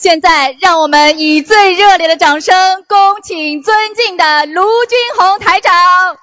现在，让我们以最热烈的掌声，恭请尊敬的卢军红台长。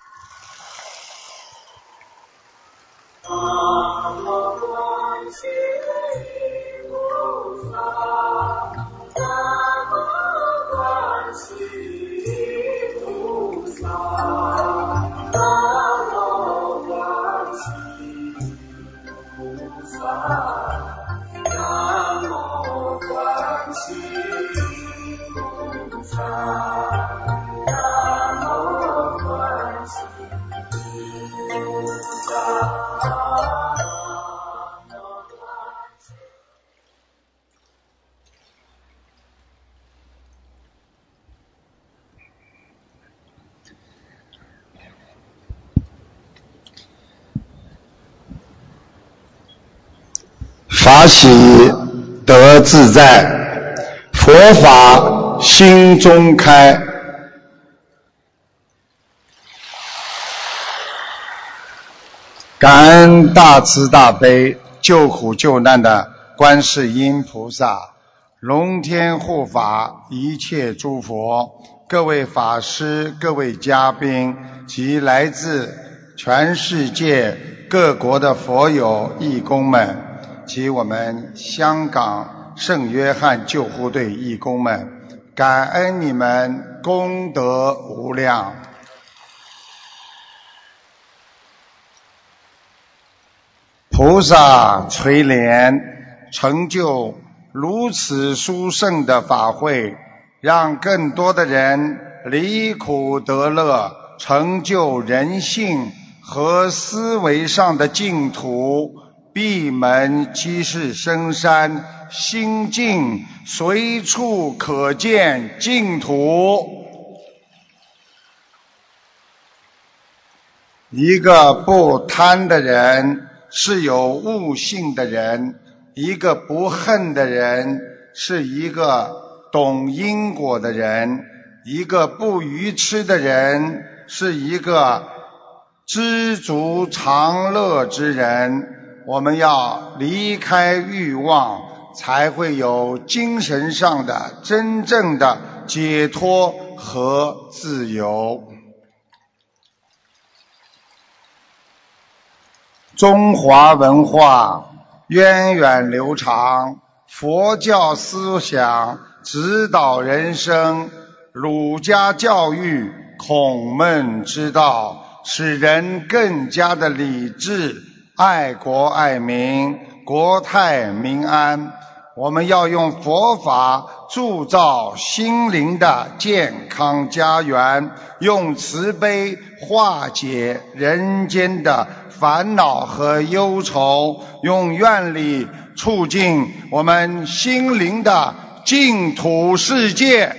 法喜得自在，佛法心中开。感恩大慈大悲救苦救难的观世音菩萨、龙天护法一切诸佛、各位法师、各位嘉宾及来自全世界各国的佛友义工们。及我们香港圣约翰救护队义工们，感恩你们功德无量。菩萨垂怜，成就如此殊胜的法会，让更多的人离苦得乐，成就人性和思维上的净土。闭门即是深山，心静随处可见净土。一个不贪的人是有悟性的人，一个不恨的人是一个懂因果的人，一个不愚痴的人是一个知足常乐之人。我们要离开欲望，才会有精神上的真正的解脱和自由。中华文化源远流长，佛教思想指导人生，儒家教育孔孟之道，使人更加的理智。爱国爱民，国泰民安。我们要用佛法铸造心灵的健康家园，用慈悲化解人间的烦恼和忧愁，用愿力促进我们心灵的净土世界。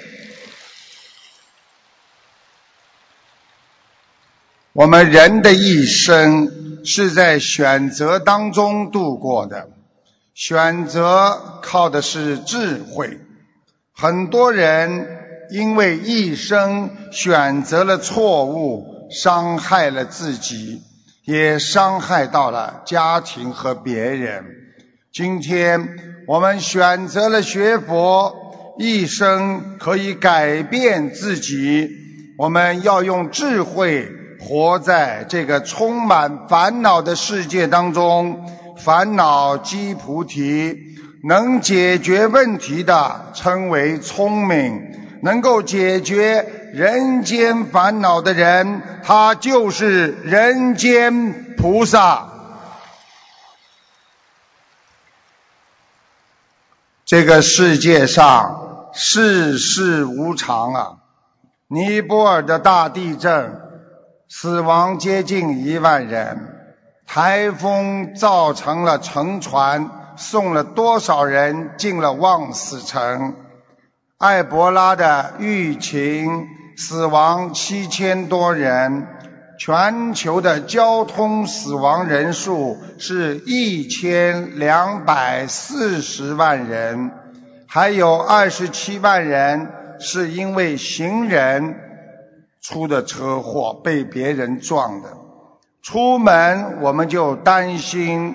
我们人的一生。是在选择当中度过的，选择靠的是智慧。很多人因为一生选择了错误，伤害了自己，也伤害到了家庭和别人。今天我们选择了学佛，一生可以改变自己。我们要用智慧。活在这个充满烦恼的世界当中，烦恼即菩提，能解决问题的称为聪明，能够解决人间烦恼的人，他就是人间菩萨。这个世界上世事无常啊，尼泊尔的大地震。死亡接近一万人，台风造成了沉船，送了多少人进了望死城？埃博拉的疫情死亡七千多人，全球的交通死亡人数是一千两百四十万人，还有二十七万人是因为行人。出的车祸被别人撞的，出门我们就担心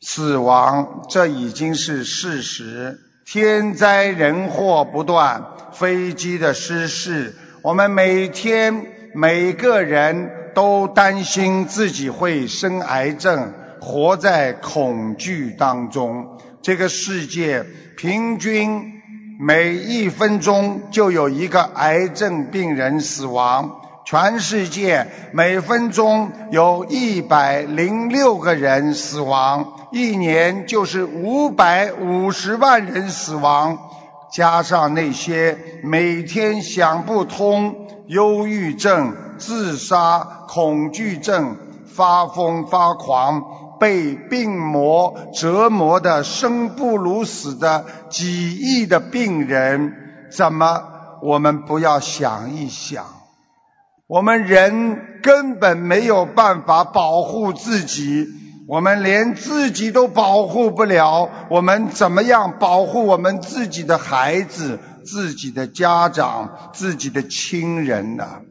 死亡，这已经是事实。天灾人祸不断，飞机的失事，我们每天每个人都担心自己会生癌症，活在恐惧当中。这个世界平均每一分钟就有一个癌症病人死亡。全世界每分钟有一百零六个人死亡，一年就是五百五十万人死亡，加上那些每天想不通、忧郁症、自杀、恐惧症、发疯发狂、被病魔折磨的生不如死的几亿的病人，怎么我们不要想一想？我们人根本没有办法保护自己，我们连自己都保护不了，我们怎么样保护我们自己的孩子、自己的家长、自己的亲人呢？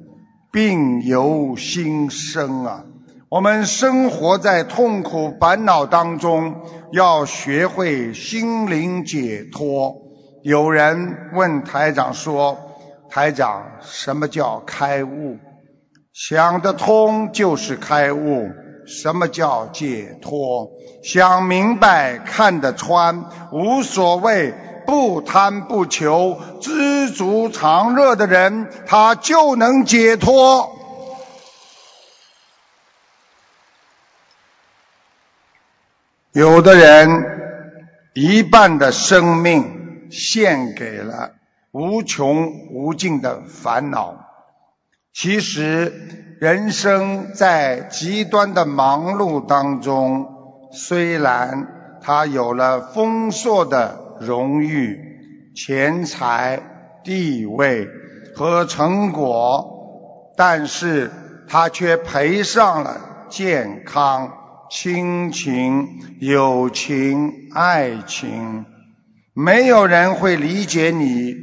病由心生啊！我们生活在痛苦烦恼当中，要学会心灵解脱。有人问台长说：“台长，什么叫开悟？”想得通就是开悟，什么叫解脱？想明白、看得穿，无所谓，不贪不求，知足常乐的人，他就能解脱。有的人一半的生命献给了无穷无尽的烦恼。其实，人生在极端的忙碌当中，虽然他有了丰硕的荣誉、钱财、地位和成果，但是他却赔上了健康、亲情、友情、爱情。没有人会理解你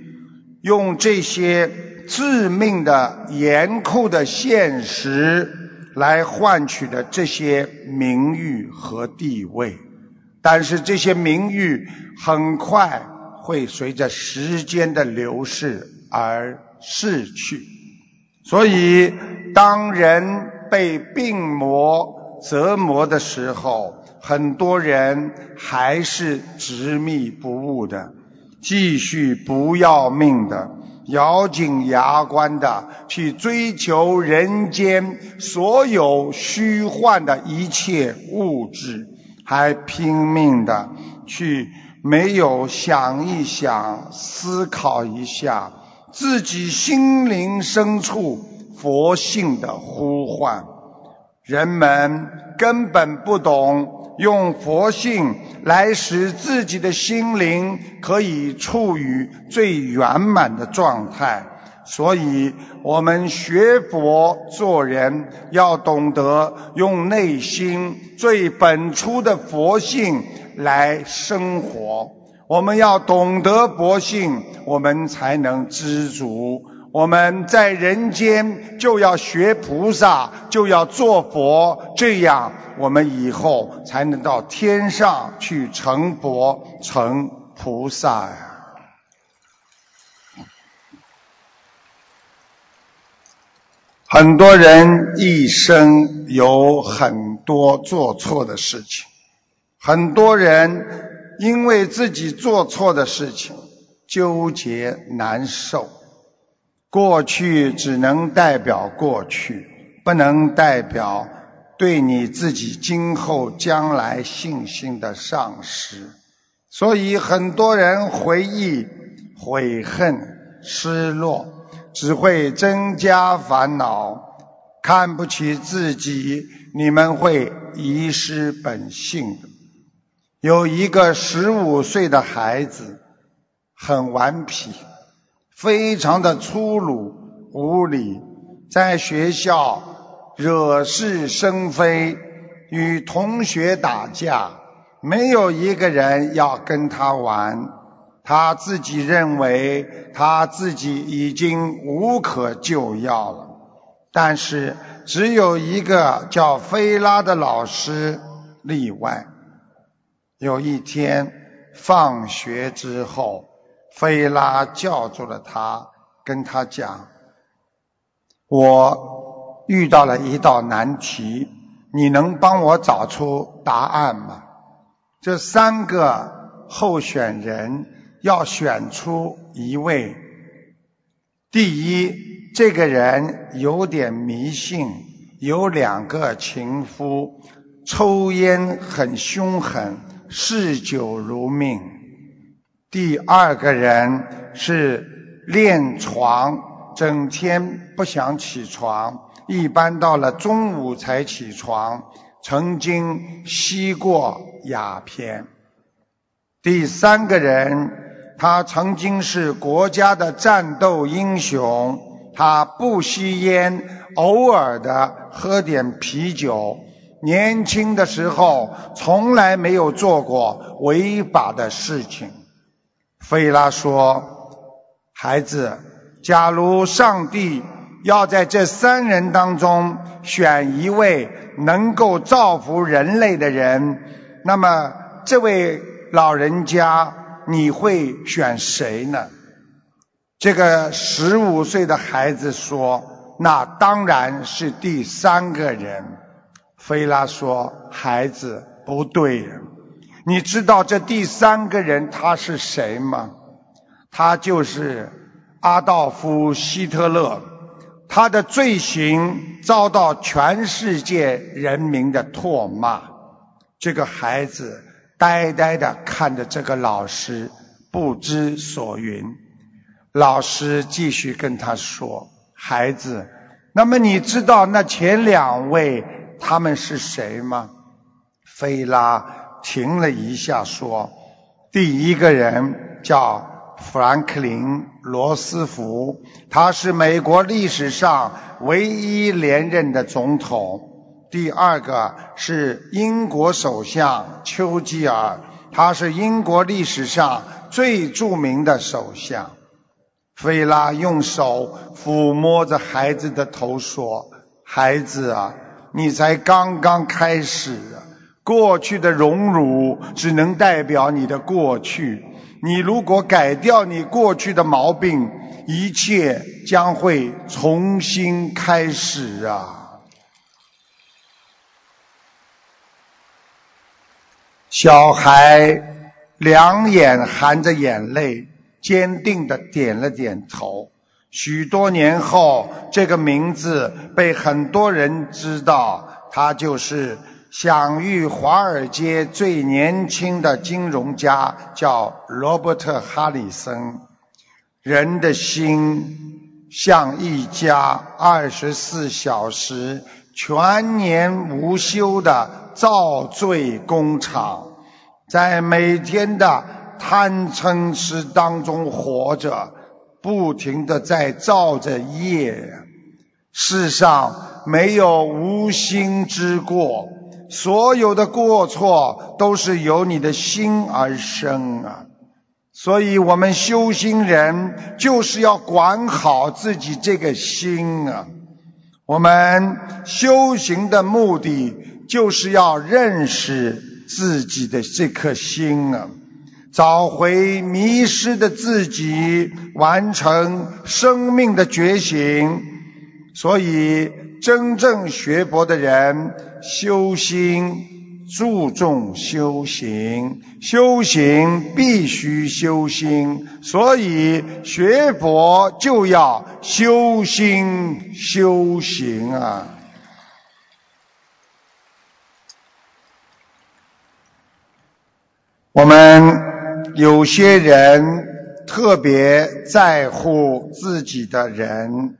用这些。致命的、严酷的现实来换取的这些名誉和地位，但是这些名誉很快会随着时间的流逝而逝去。所以，当人被病魔折磨的时候，很多人还是执迷不悟的，继续不要命的。咬紧牙关的去追求人间所有虚幻的一切物质，还拼命的去没有想一想、思考一下自己心灵深处佛性的呼唤。人们根本不懂。用佛性来使自己的心灵可以处于最圆满的状态，所以我们学佛做人要懂得用内心最本初的佛性来生活。我们要懂得佛性，我们才能知足。我们在人间就要学菩萨，就要做佛，这样我们以后才能到天上去成佛、成菩萨呀。很多人一生有很多做错的事情，很多人因为自己做错的事情纠结难受。过去只能代表过去，不能代表对你自己今后将来信心的丧失。所以很多人回忆、悔恨、失落，只会增加烦恼。看不起自己，你们会遗失本性的。有一个十五岁的孩子，很顽皮。非常的粗鲁无礼，在学校惹是生非，与同学打架，没有一个人要跟他玩。他自己认为他自己已经无可救药了，但是只有一个叫菲拉的老师例外。有一天，放学之后，菲拉叫住了他，跟他讲：“我遇到了一道难题，你能帮我找出答案吗？”这三个候选人要选出一位。第一，这个人有点迷信，有两个情夫，抽烟很凶狠，嗜酒如命。第二个人是练床，整天不想起床，一般到了中午才起床。曾经吸过鸦片。第三个人，他曾经是国家的战斗英雄。他不吸烟，偶尔的喝点啤酒。年轻的时候从来没有做过违法的事情。菲拉说：“孩子，假如上帝要在这三人当中选一位。”能够造福人类的人，那么这位老人家你会选谁呢？这个十五岁的孩子说：“那当然是第三个人。”菲拉说：“孩子不对，你知道这第三个人他是谁吗？他就是阿道夫·希特勒。”他的罪行遭到全世界人民的唾骂。这个孩子呆呆地看着这个老师，不知所云。老师继续跟他说：“孩子，那么你知道那前两位他们是谁吗？”菲拉停了一下说：“第一个人叫。”富兰克林·罗斯福，他是美国历史上唯一连任的总统。第二个是英国首相丘吉尔，他是英国历史上最著名的首相。菲拉用手抚摸着孩子的头说：“孩子啊，你才刚刚开始，过去的荣辱只能代表你的过去。”你如果改掉你过去的毛病，一切将会重新开始啊！小孩两眼含着眼泪，坚定的点了点头。许多年后，这个名字被很多人知道，他就是。享誉华尔街最年轻的金融家叫罗伯特·哈里森。人的心像一家二十四小时、全年无休的造罪工厂，在每天的贪嗔痴当中活着，不停的在造着业。世上没有无心之过。所有的过错都是由你的心而生啊！所以我们修心人就是要管好自己这个心啊！我们修行的目的就是要认识自己的这颗心啊，找回迷失的自己，完成生命的觉醒。所以，真正学佛的人。修心注重修行，修行必须修心，所以学佛就要修心修行啊！我们有些人特别在乎自己的人，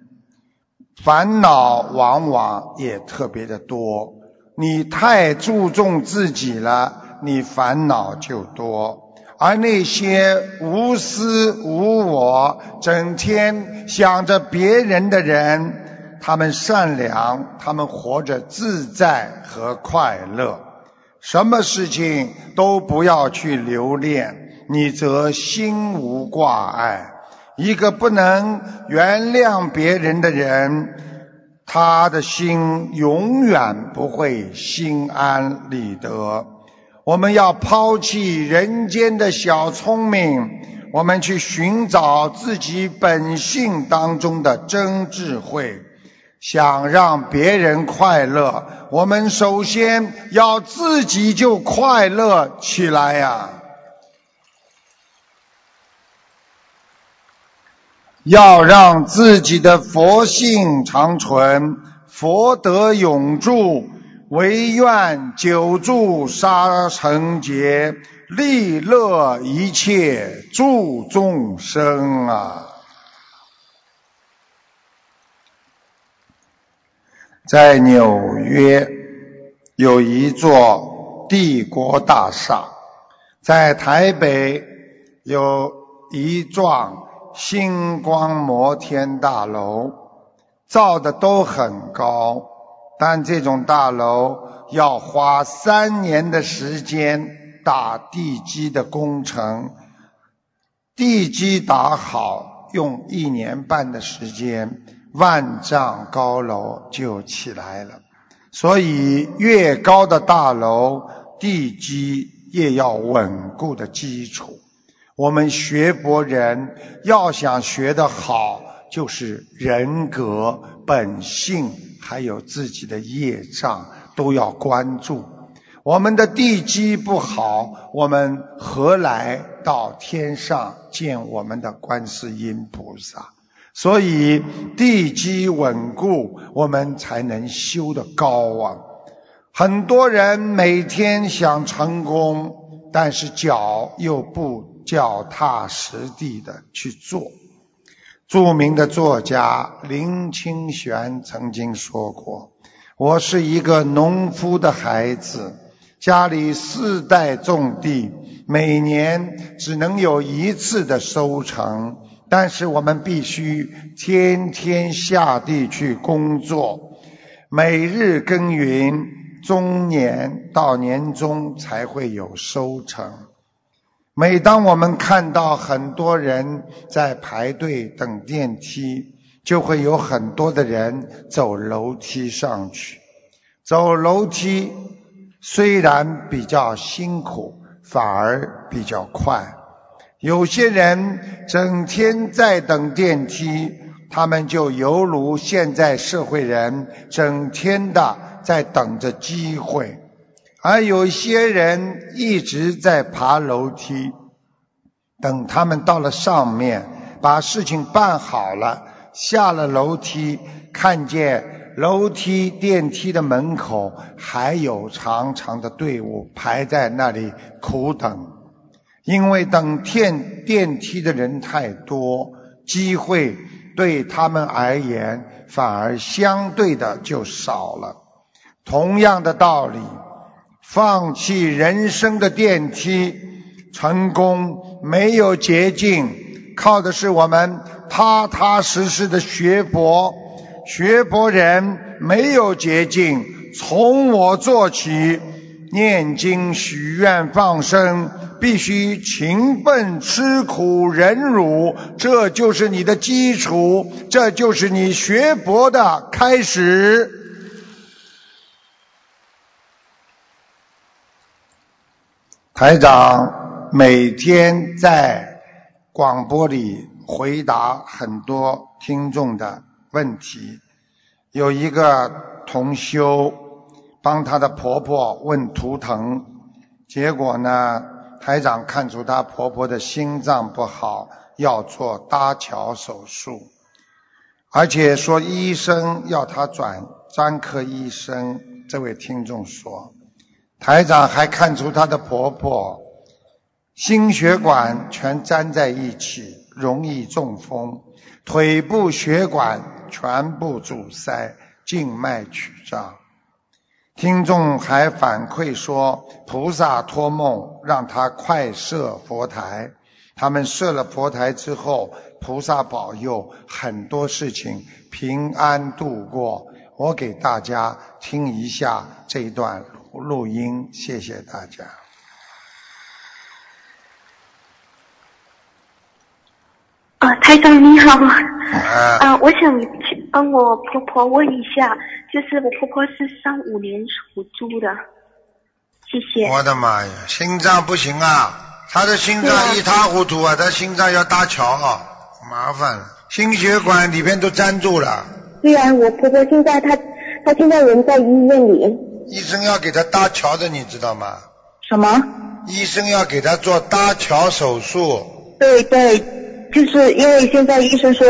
烦恼往往也特别的多。你太注重自己了，你烦恼就多；而那些无私无我、整天想着别人的人，他们善良，他们活着自在和快乐，什么事情都不要去留恋，你则心无挂碍。一个不能原谅别人的人。他的心永远不会心安理得。我们要抛弃人间的小聪明，我们去寻找自己本性当中的真智慧。想让别人快乐，我们首先要自己就快乐起来呀！要让自己的佛性长存，佛德永驻，唯愿久住沙城劫，利乐一切诸众生啊！在纽约有一座帝国大厦，在台北有一幢星光摩天大楼，造的都很高，但这种大楼要花三年的时间打地基的工程，地基打好用一年半的时间。万丈高楼就起来了，所以越高的大楼，地基越要稳固的基础。我们学佛人要想学得好，就是人格、本性，还有自己的业障都要关注。我们的地基不好，我们何来到天上见我们的观世音菩萨？所以地基稳固，我们才能修得高啊！很多人每天想成功，但是脚又不脚踏实地的去做。著名的作家林清玄曾经说过：“我是一个农夫的孩子，家里四代种地，每年只能有一次的收成。”但是我们必须天天下地去工作，每日耕耘，中年到年终才会有收成。每当我们看到很多人在排队等电梯，就会有很多的人走楼梯上去。走楼梯虽然比较辛苦，反而比较快。有些人整天在等电梯，他们就犹如现在社会人整天的在等着机会；而有些人一直在爬楼梯，等他们到了上面，把事情办好了，下了楼梯，看见楼梯电梯的门口还有长长的队伍排在那里苦等。因为等电电梯的人太多，机会对他们而言反而相对的就少了。同样的道理，放弃人生的电梯，成功没有捷径，靠的是我们踏踏实实的学佛。学佛人没有捷径，从我做起。念经、许愿、放生，必须勤奋、吃苦、忍辱，这就是你的基础，这就是你学佛的开始。台长每天在广播里回答很多听众的问题，有一个同修。帮她的婆婆问图腾，结果呢，台长看出她婆婆的心脏不好，要做搭桥手术，而且说医生要她转专科医生。这位听众说，台长还看出她的婆婆心血管全粘在一起，容易中风，腿部血管全部阻塞，静脉曲张。听众还反馈说，菩萨托梦让他快设佛台。他们设了佛台之后，菩萨保佑很多事情平安度过。我给大家听一下这一段录音，谢谢大家。啊，台长你好，啊，我想帮我婆婆问一下。就是我婆婆是三五年属猪的，谢谢。我的妈呀，心脏不行啊！他的心脏一塌糊涂啊！他心脏要搭桥啊，麻烦了，心血管里边都粘住了。对啊，我婆婆现在她她现在人在医院里。医生要给他搭桥的，你知道吗？什么？医生要给他做搭桥手术。对对，就是因为现在医生说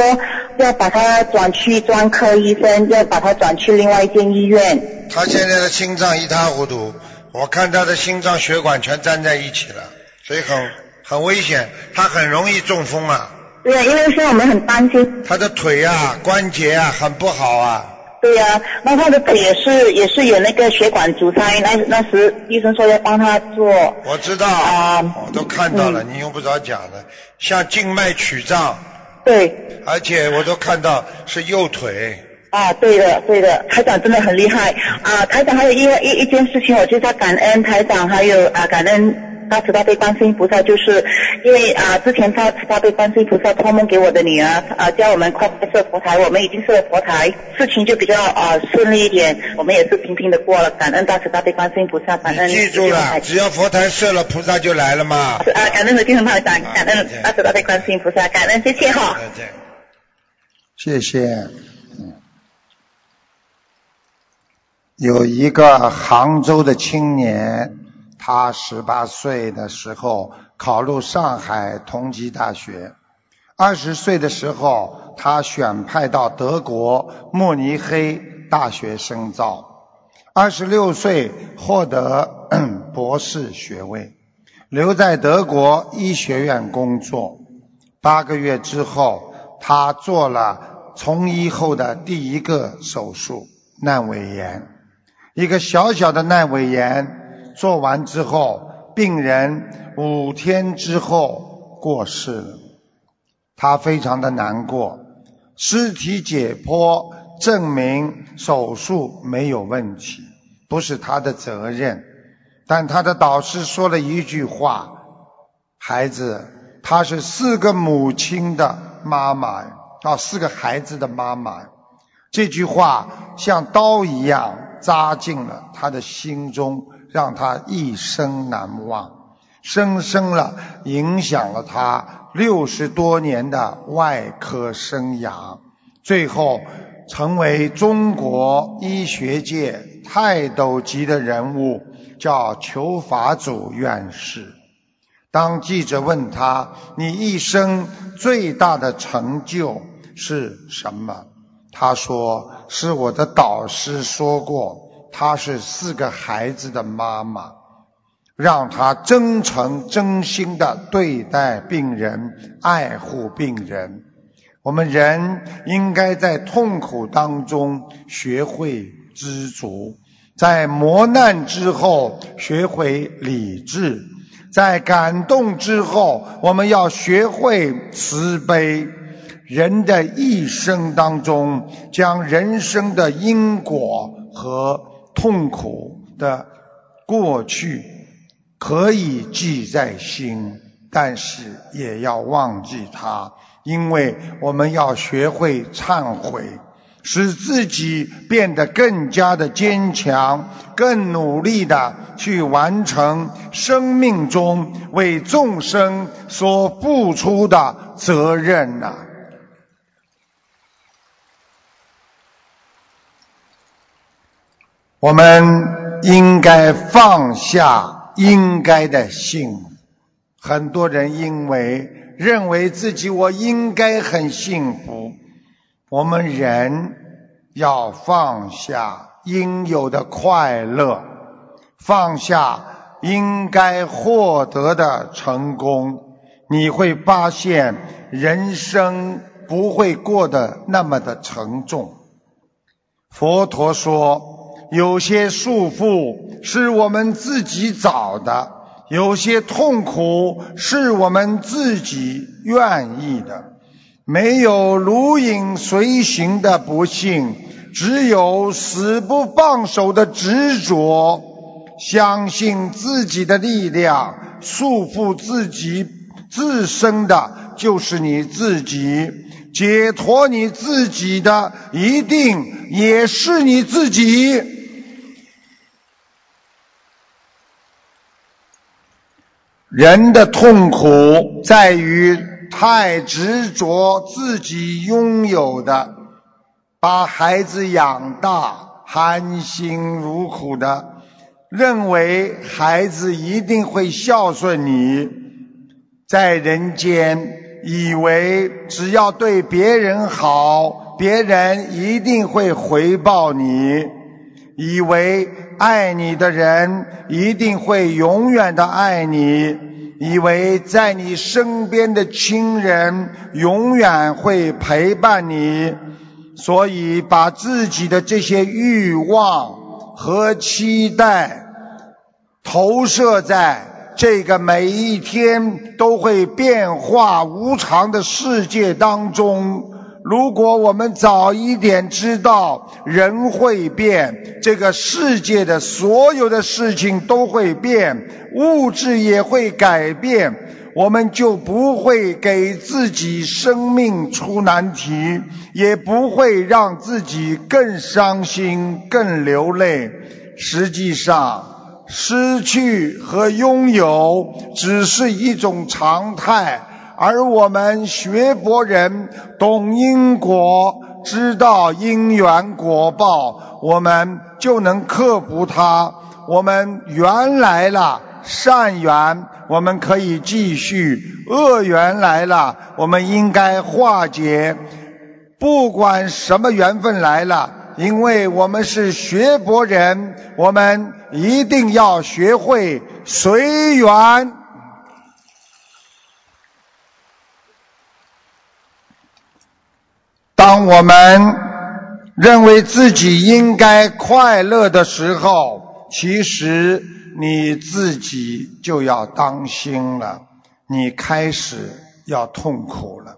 要把他转去专科医生，要把他转去另外一间医院。他现在的心脏一塌糊涂，我看他的心脏血管全粘在一起了。所以很很危险，他很容易中风啊。对，因为现在我们很担心。他的腿啊，关节啊，很不好啊。对呀，那他的腿也是也是有那个血管阻塞，那那时医生说要帮他做。我知道啊，我都看到了，你用不着讲了，像静脉曲张。对。而且我都看到是右腿。啊，对的，对的，台长真的很厉害啊！台长还有一一一件事情，我就在感恩台长，还有啊感恩。大慈大悲观世音菩萨，就是因为啊，之前大慈大悲观世音菩萨托梦给我的女儿啊，叫我们快设佛台，我们已经设了佛台，事情就比较啊顺利一点，我们也是平平的过了。感恩大慈大悲观世音菩萨，感恩。记住了，只要佛台设了，菩萨就来了嘛。啊，感恩的金台长，感恩大慈大悲观世音菩萨，感恩谢谢哈。再见。谢谢。有一个杭州的青年。他十八岁的时候考入上海同济大学，二十岁的时候他选派到德国慕尼黑大学深造，二十六岁获得 博士学位，留在德国医学院工作。八个月之后，他做了从医后的第一个手术——阑尾炎，一个小小的阑尾炎。做完之后，病人五天之后过世了，他非常的难过。尸体解剖证明手术没有问题，不是他的责任。但他的导师说了一句话：“孩子，她是四个母亲的妈妈，啊，四个孩子的妈妈。”这句话像刀一样扎进了他的心中。让他一生难忘，深深了影响了他六十多年的外科生涯，最后成为中国医学界泰斗级的人物，叫裘法祖院士。当记者问他：“你一生最大的成就是什么？”他说：“是我的导师说过。”她是四个孩子的妈妈，让她真诚真心的对待病人，爱护病人。我们人应该在痛苦当中学会知足，在磨难之后学会理智，在感动之后，我们要学会慈悲。人的一生当中，将人生的因果和痛苦的过去可以记在心，但是也要忘记它，因为我们要学会忏悔，使自己变得更加的坚强，更努力的去完成生命中为众生所付出的责任呐。我们应该放下应该的幸福。很多人因为认为自己我应该很幸福，我们人要放下应有的快乐，放下应该获得的成功，你会发现人生不会过得那么的沉重。佛陀说。有些束缚是我们自己找的，有些痛苦是我们自己愿意的。没有如影随形的不幸，只有死不放手的执着。相信自己的力量，束缚自己自身的就是你自己，解脱你自己的一定也是你自己。人的痛苦在于太执着自己拥有的，把孩子养大，含辛茹苦的，认为孩子一定会孝顺你，在人间以为只要对别人好，别人一定会回报你，以为爱你的人一定会永远的爱你，以为在你身边的亲人永远会陪伴你，所以把自己的这些欲望和期待投射在这个每一天都会变化无常的世界当中。如果我们早一点知道人会变，这个世界的所有的事情都会变，物质也会改变，我们就不会给自己生命出难题，也不会让自己更伤心、更流泪。实际上，失去和拥有只是一种常态。而我们学佛人懂因果，知道因缘果报，我们就能克服它。我们缘来了善缘，我们可以继续；恶缘来了，我们应该化解。不管什么缘分来了，因为我们是学佛人，我们一定要学会随缘。当我们认为自己应该快乐的时候，其实你自己就要当心了，你开始要痛苦了。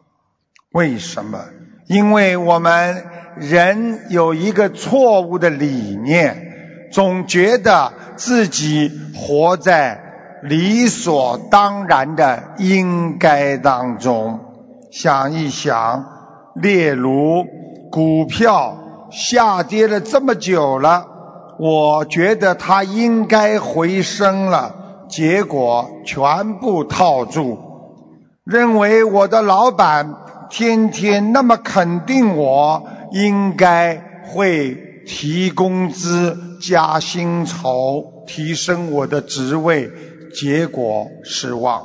为什么？因为我们人有一个错误的理念，总觉得自己活在理所当然的应该当中。想一想。例如，股票下跌了这么久了，我觉得它应该回升了，结果全部套住。认为我的老板天天那么肯定我，应该会提工资、加薪酬、提升我的职位，结果失望。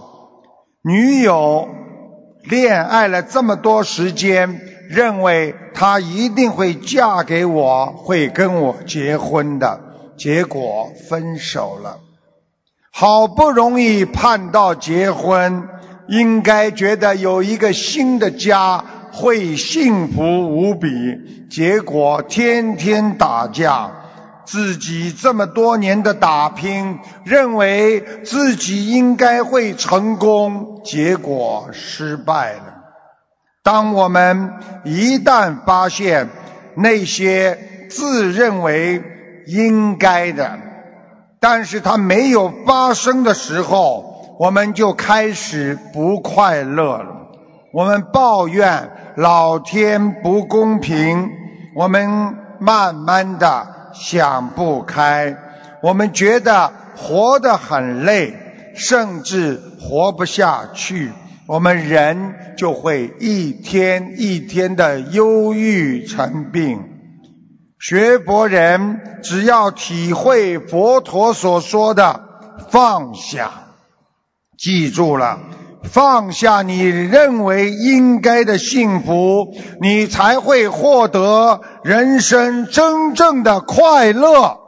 女友。恋爱了这么多时间，认为她一定会嫁给我，会跟我结婚的，结果分手了。好不容易盼到结婚，应该觉得有一个新的家会幸福无比，结果天天打架。自己这么多年的打拼，认为自己应该会成功，结果失败了。当我们一旦发现那些自认为应该的，但是它没有发生的时候，我们就开始不快乐了。我们抱怨老天不公平，我们慢慢的。想不开，我们觉得活得很累，甚至活不下去，我们人就会一天一天的忧郁成病。学佛人只要体会佛陀所说的放下，记住了。放下你认为应该的幸福，你才会获得人生真正的快乐。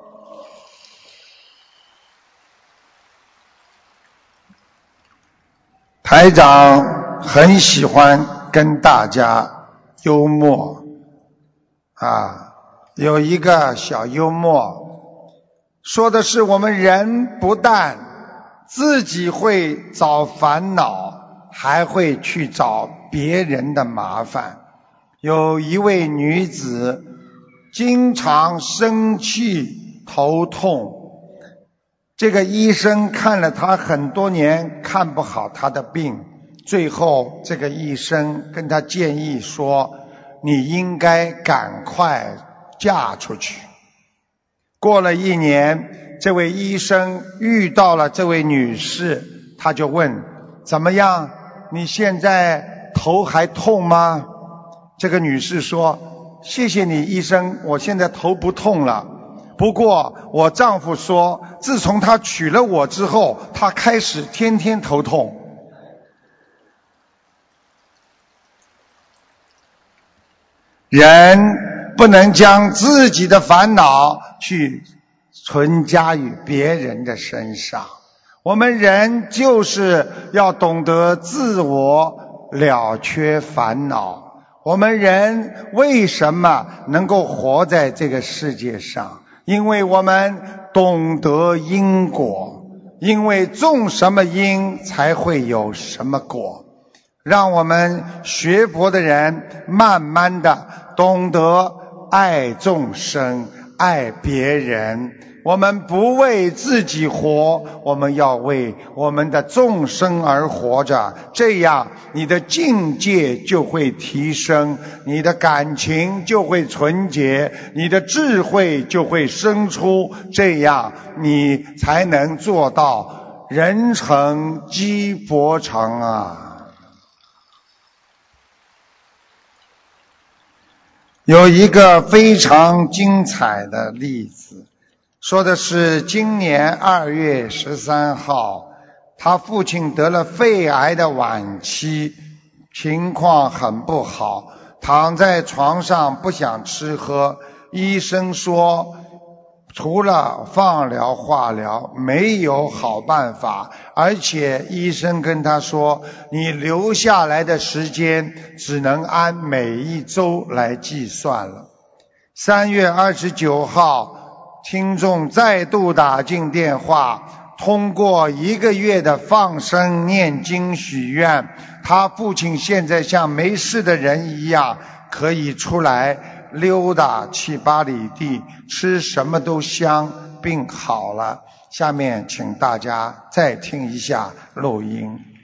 台长很喜欢跟大家幽默，啊，有一个小幽默，说的是我们人不但自己会找烦恼，还会去找别人的麻烦。有一位女子经常生气、头痛，这个医生看了她很多年，看不好她的病。最后，这个医生跟她建议说：“你应该赶快嫁出去。”过了一年。这位医生遇到了这位女士，他就问：怎么样？你现在头还痛吗？这个女士说：谢谢你，医生，我现在头不痛了。不过我丈夫说，自从他娶了我之后，他开始天天头痛。人不能将自己的烦恼去存加于别人的身上。我们人就是要懂得自我了却烦恼。我们人为什么能够活在这个世界上？因为我们懂得因果。因为种什么因，才会有什么果。让我们学佛的人慢慢的懂得爱众生、爱别人。我们不为自己活，我们要为我们的众生而活着。这样，你的境界就会提升，你的感情就会纯洁，你的智慧就会生出。这样，你才能做到人成机佛成啊！有一个非常精彩的例子。说的是今年二月十三号，他父亲得了肺癌的晚期，情况很不好，躺在床上不想吃喝。医生说，除了放疗、化疗，没有好办法。而且医生跟他说，你留下来的时间只能按每一周来计算了。三月二十九号。听众再度打进电话，通过一个月的放生、念经、许愿，他父亲现在像没事的人一样，可以出来溜达七八里地，吃什么都香，病好了。下面请大家再听一下录音。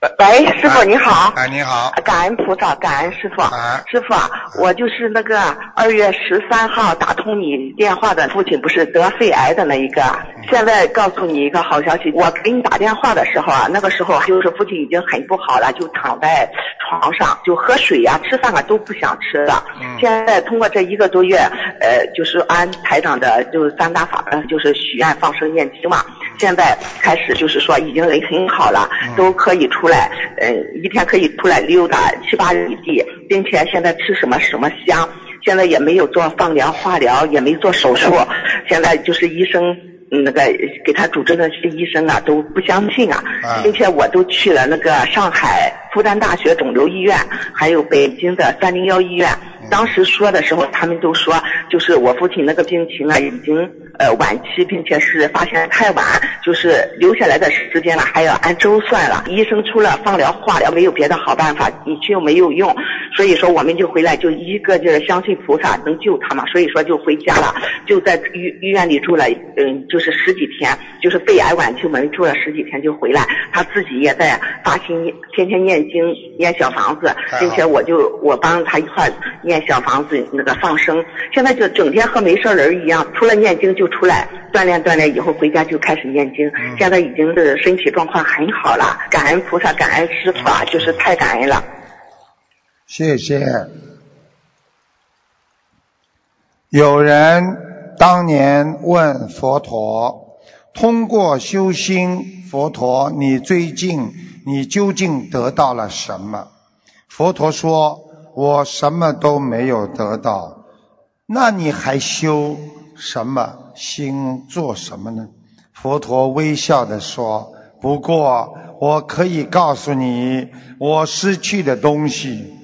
喂，师傅你好。哎，你好。感恩菩萨，感恩师傅。啊。师傅，我就是那个二月十三号打通你电话的父亲，不是得肺癌的那一个。现在告诉你一个好消息，我给你打电话的时候啊，那个时候就是父亲已经很不好了，就躺在床上，就喝水呀、吃饭啊都不想吃了。嗯。现在通过这一个多月，呃，就是按台长的，就是三大法门，就是许愿、放生、念经嘛。现在开始就是说已经人很好了，都可以出来，嗯，一天可以出来溜达七八里地，并且现在吃什么什么香，现在也没有做放疗、化疗，也没做手术，现在就是医生那个给他主治的些医生啊都不相信啊，并且我都去了那个上海复旦大学肿瘤医院，还有北京的三零幺医院。当时说的时候，他们都说，就是我父亲那个病情啊，已经呃晚期，并且是发现太晚，就是留下来的时间了，还要按周算了。医生除了放疗、化疗，没有别的好办法，你去又没有用，所以说我们就回来，就一个劲儿相信菩萨能救他嘛，所以说就回家了，就在医医院里住了，嗯，就是十几天，就是肺癌晚期，我们住了十几天就回来。他自己也在发心，天天念经、念小房子，并且我就我帮他一块念。小房子那个放生，现在就整天和没事人一样，除了念经就出来锻炼锻炼，以后回家就开始念经。现在已经是身体状况很好了，感恩菩萨，感恩师傅啊，就是太感恩了。谢谢。有人当年问佛陀，通过修心，佛陀，你最近你究竟得到了什么？佛陀说。我什么都没有得到，那你还修什么心做什么呢？佛陀微笑地说：“不过我可以告诉你，我失去的东西，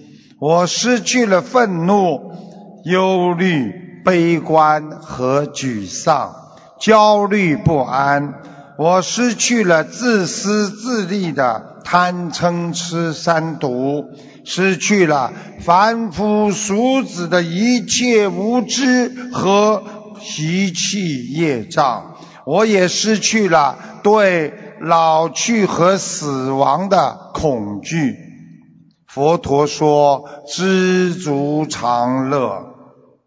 我失去了愤怒、忧虑、悲观和沮丧、焦虑不安，我失去了自私自利的贪嗔痴三毒。”失去了凡夫俗子的一切无知和习气业障，我也失去了对老去和死亡的恐惧。佛陀说：“知足常乐。”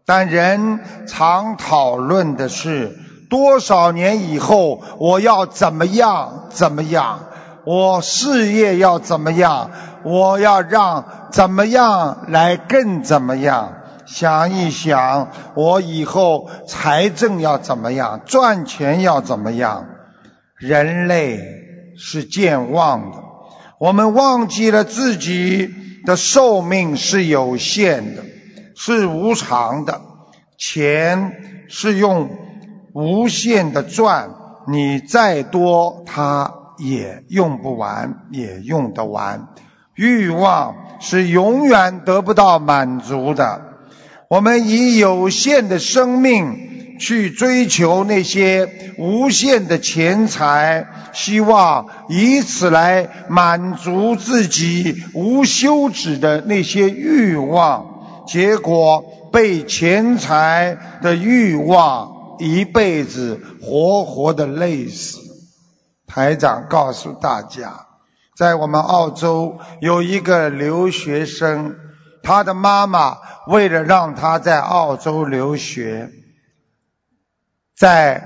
但人常讨论的是多少年以后我要怎么样怎么样，我事业要怎么样，我要让怎么样来更怎么样。想一想，我以后财政要怎么样，赚钱要怎么样？人类是健忘的，我们忘记了自己的寿命是有限的，是无常的。钱是用无限的赚，你再多它也用不完，也用得完。欲望是永远得不到满足的。我们以有限的生命去追求那些无限的钱财，希望以此来满足自己无休止的那些欲望，结果被钱财的欲望一辈子活活的累死。台长告诉大家，在我们澳洲有一个留学生。他的妈妈为了让他在澳洲留学，在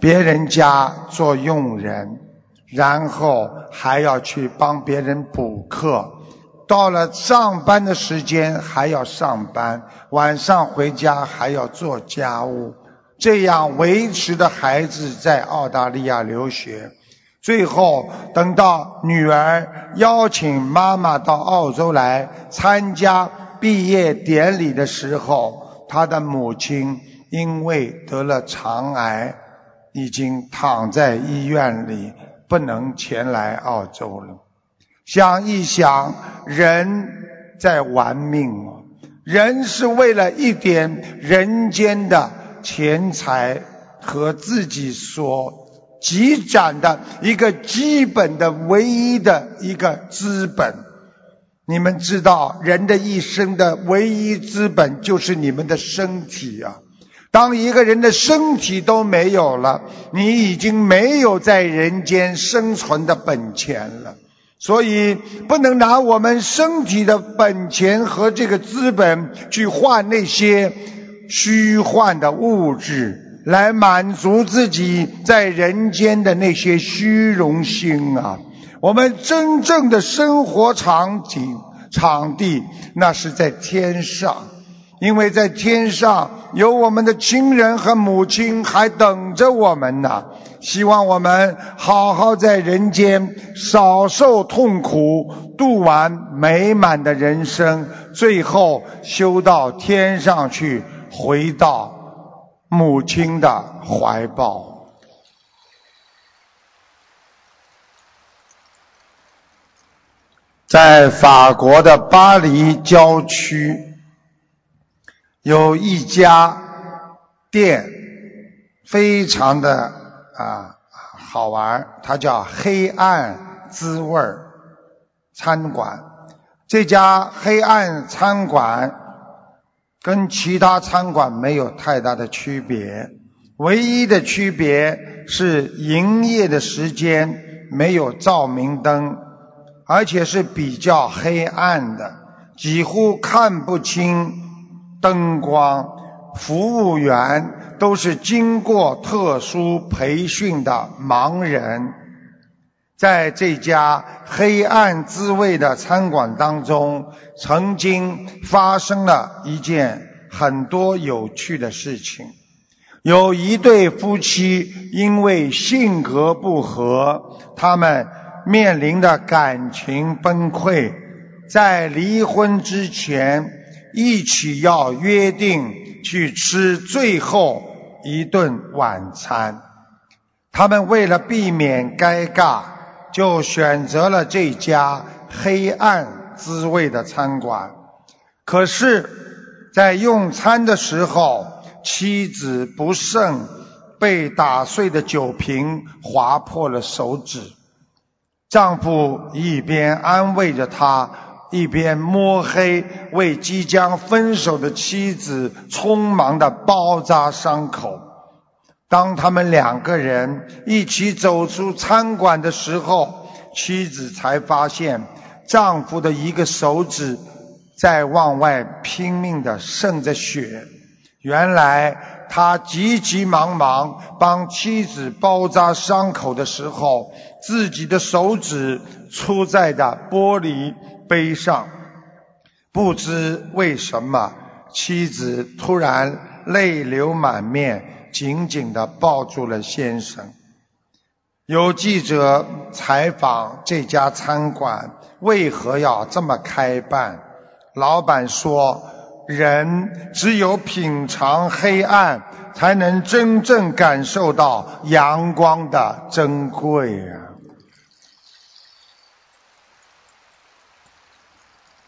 别人家做佣人，然后还要去帮别人补课，到了上班的时间还要上班，晚上回家还要做家务，这样维持的孩子在澳大利亚留学。最后，等到女儿邀请妈妈到澳洲来参加毕业典礼的时候，她的母亲因为得了肠癌，已经躺在医院里，不能前来澳洲了。想一想，人在玩命啊！人是为了一点人间的钱财和自己所。积攒的一个基本的、唯一的一个资本，你们知道，人的一生的唯一资本就是你们的身体啊！当一个人的身体都没有了，你已经没有在人间生存的本钱了。所以，不能拿我们身体的本钱和这个资本去换那些虚幻的物质。来满足自己在人间的那些虚荣心啊！我们真正的生活场景、场地，那是在天上，因为在天上有我们的亲人和母亲还等着我们呢。希望我们好好在人间少受痛苦，度完美满的人生，最后修到天上去，回到。母亲的怀抱，在法国的巴黎郊区有一家店，非常的啊好玩，它叫黑暗滋味餐馆。这家黑暗餐馆。跟其他餐馆没有太大的区别，唯一的区别是营业的时间没有照明灯，而且是比较黑暗的，几乎看不清灯光。服务员都是经过特殊培训的盲人。在这家黑暗滋味的餐馆当中，曾经发生了一件很多有趣的事情。有一对夫妻因为性格不合，他们面临的感情崩溃，在离婚之前一起要约定去吃最后一顿晚餐。他们为了避免尴尬。就选择了这家黑暗滋味的餐馆。可是，在用餐的时候，妻子不慎被打碎的酒瓶划破了手指。丈夫一边安慰着她，一边摸黑为即将分手的妻子匆忙的包扎伤口。当他们两个人一起走出餐馆的时候，妻子才发现丈夫的一个手指在往外拼命的渗着血。原来他急急忙忙帮妻子包扎伤口的时候，自己的手指戳在的玻璃杯上，不知为什么，妻子突然泪流满面，紧紧地抱住了先生。有记者采访这家餐馆为何要这么开办，老板说。人只有品尝黑暗，才能真正感受到阳光的珍贵啊！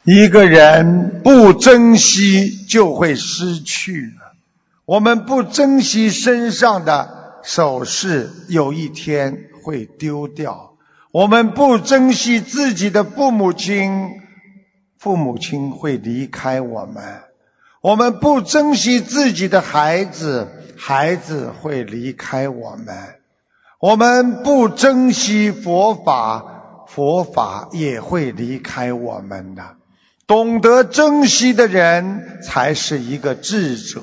一个人不珍惜，就会失去。我们不珍惜身上的首饰，有一天会丢掉；我们不珍惜自己的父母亲，父母亲会离开我们。我们不珍惜自己的孩子，孩子会离开我们；我们不珍惜佛法，佛法也会离开我们的。懂得珍惜的人才是一个智者。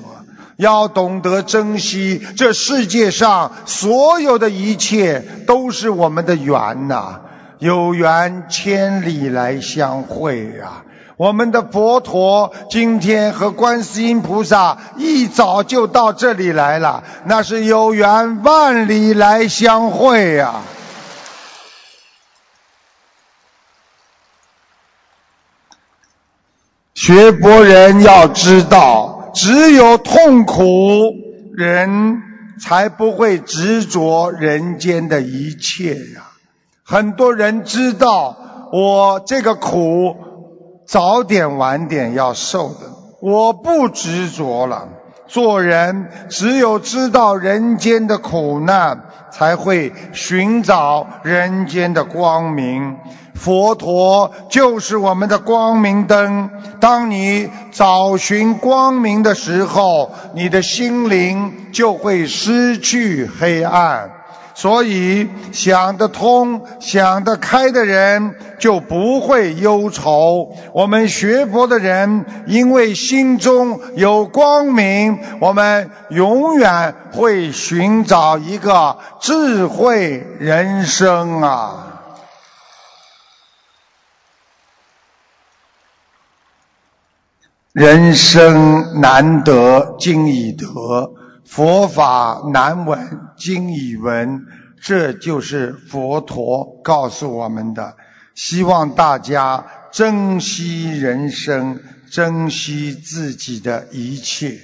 要懂得珍惜，这世界上所有的一切都是我们的缘呐，有缘千里来相会呀。我们的佛陀今天和观世音菩萨一早就到这里来了，那是有缘万里来相会呀。学佛人要知道，只有痛苦人才不会执着人间的一切呀。很多人知道我这个苦。早点晚点要受的，我不执着了。做人只有知道人间的苦难，才会寻找人间的光明。佛陀就是我们的光明灯。当你找寻光明的时候，你的心灵就会失去黑暗。所以想得通、想得开的人就不会忧愁。我们学佛的人，因为心中有光明，我们永远会寻找一个智慧人生啊！人生难得今已得。佛法难闻经已闻，这就是佛陀告诉我们的。希望大家珍惜人生，珍惜自己的一切。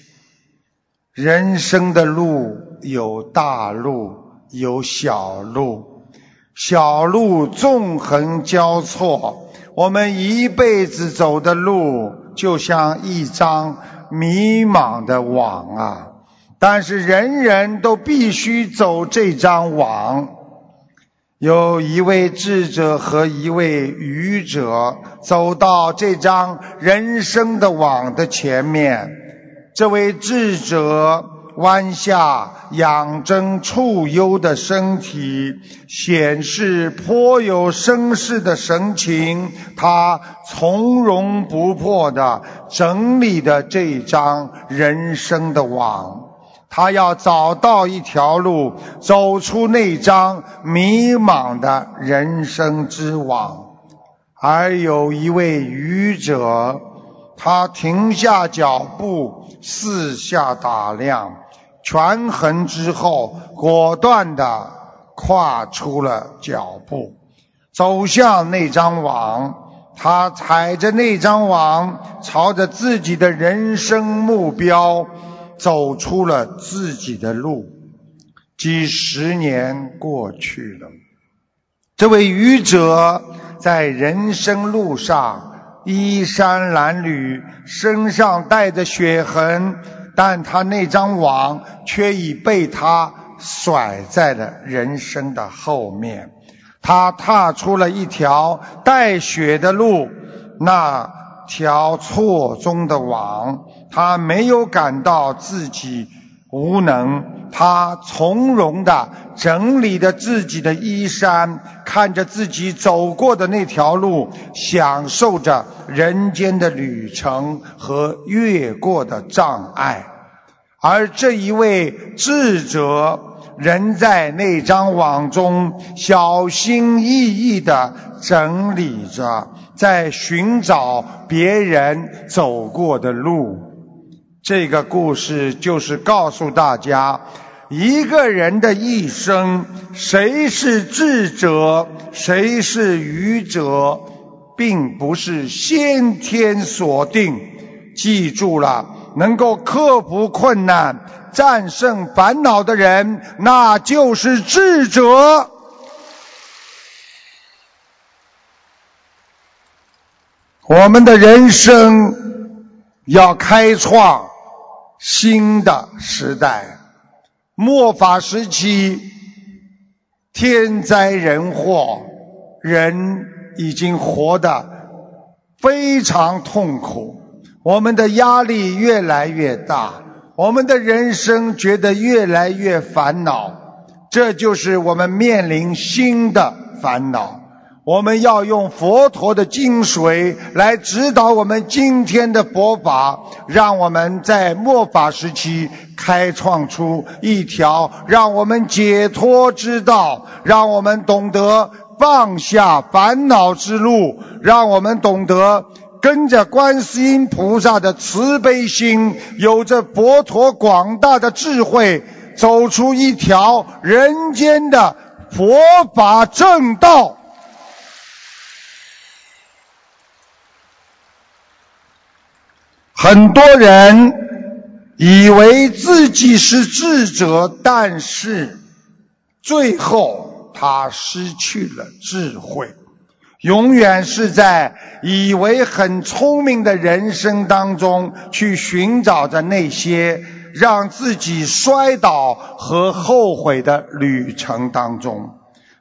人生的路有大路，有小路，小路纵横交错。我们一辈子走的路，就像一张迷茫的网啊。但是人人都必须走这张网。有一位智者和一位愚者走到这张人生的网的前面。这位智者弯下养尊处优的身体，显示颇有绅士的神情。他从容不迫地整理的这张人生的网。他要找到一条路，走出那张迷茫的人生之网。而有一位愚者，他停下脚步，四下打量，权衡之后，果断地跨出了脚步，走向那张网。他踩着那张网，朝着自己的人生目标。走出了自己的路，几十年过去了，这位愚者在人生路上衣衫褴褛，身上带着血痕，但他那张网却已被他甩在了人生的后面。他踏出了一条带血的路，那条错综的网。他没有感到自己无能，他从容地整理着自己的衣衫，看着自己走过的那条路，享受着人间的旅程和越过的障碍。而这一位智者仍在那张网中小心翼翼地整理着，在寻找别人走过的路。这个故事就是告诉大家，一个人的一生，谁是智者，谁是愚者，并不是先天锁定。记住了，能够克服困难、战胜烦恼的人，那就是智者。我们的人生要开创新的时代。末法时期，天灾人祸，人已经活得非常痛苦，我们的压力越来越大，我们的人生觉得越来越烦恼，这就是我们面临新的烦恼。我们要用佛陀的精髓来指导我们今天的佛法，让我们在末法时期开创出一条让我们解脱之道，让我们懂得放下烦恼之路，让我们懂得跟着观世音菩萨的慈悲心，有着佛陀广大的智慧，走出一条人间的佛法正道。很多人以为自己是智者，但是最后他失去了智慧，永远是在以为很聪明的人生当中去寻找着那些让自己摔倒和后悔的旅程当中。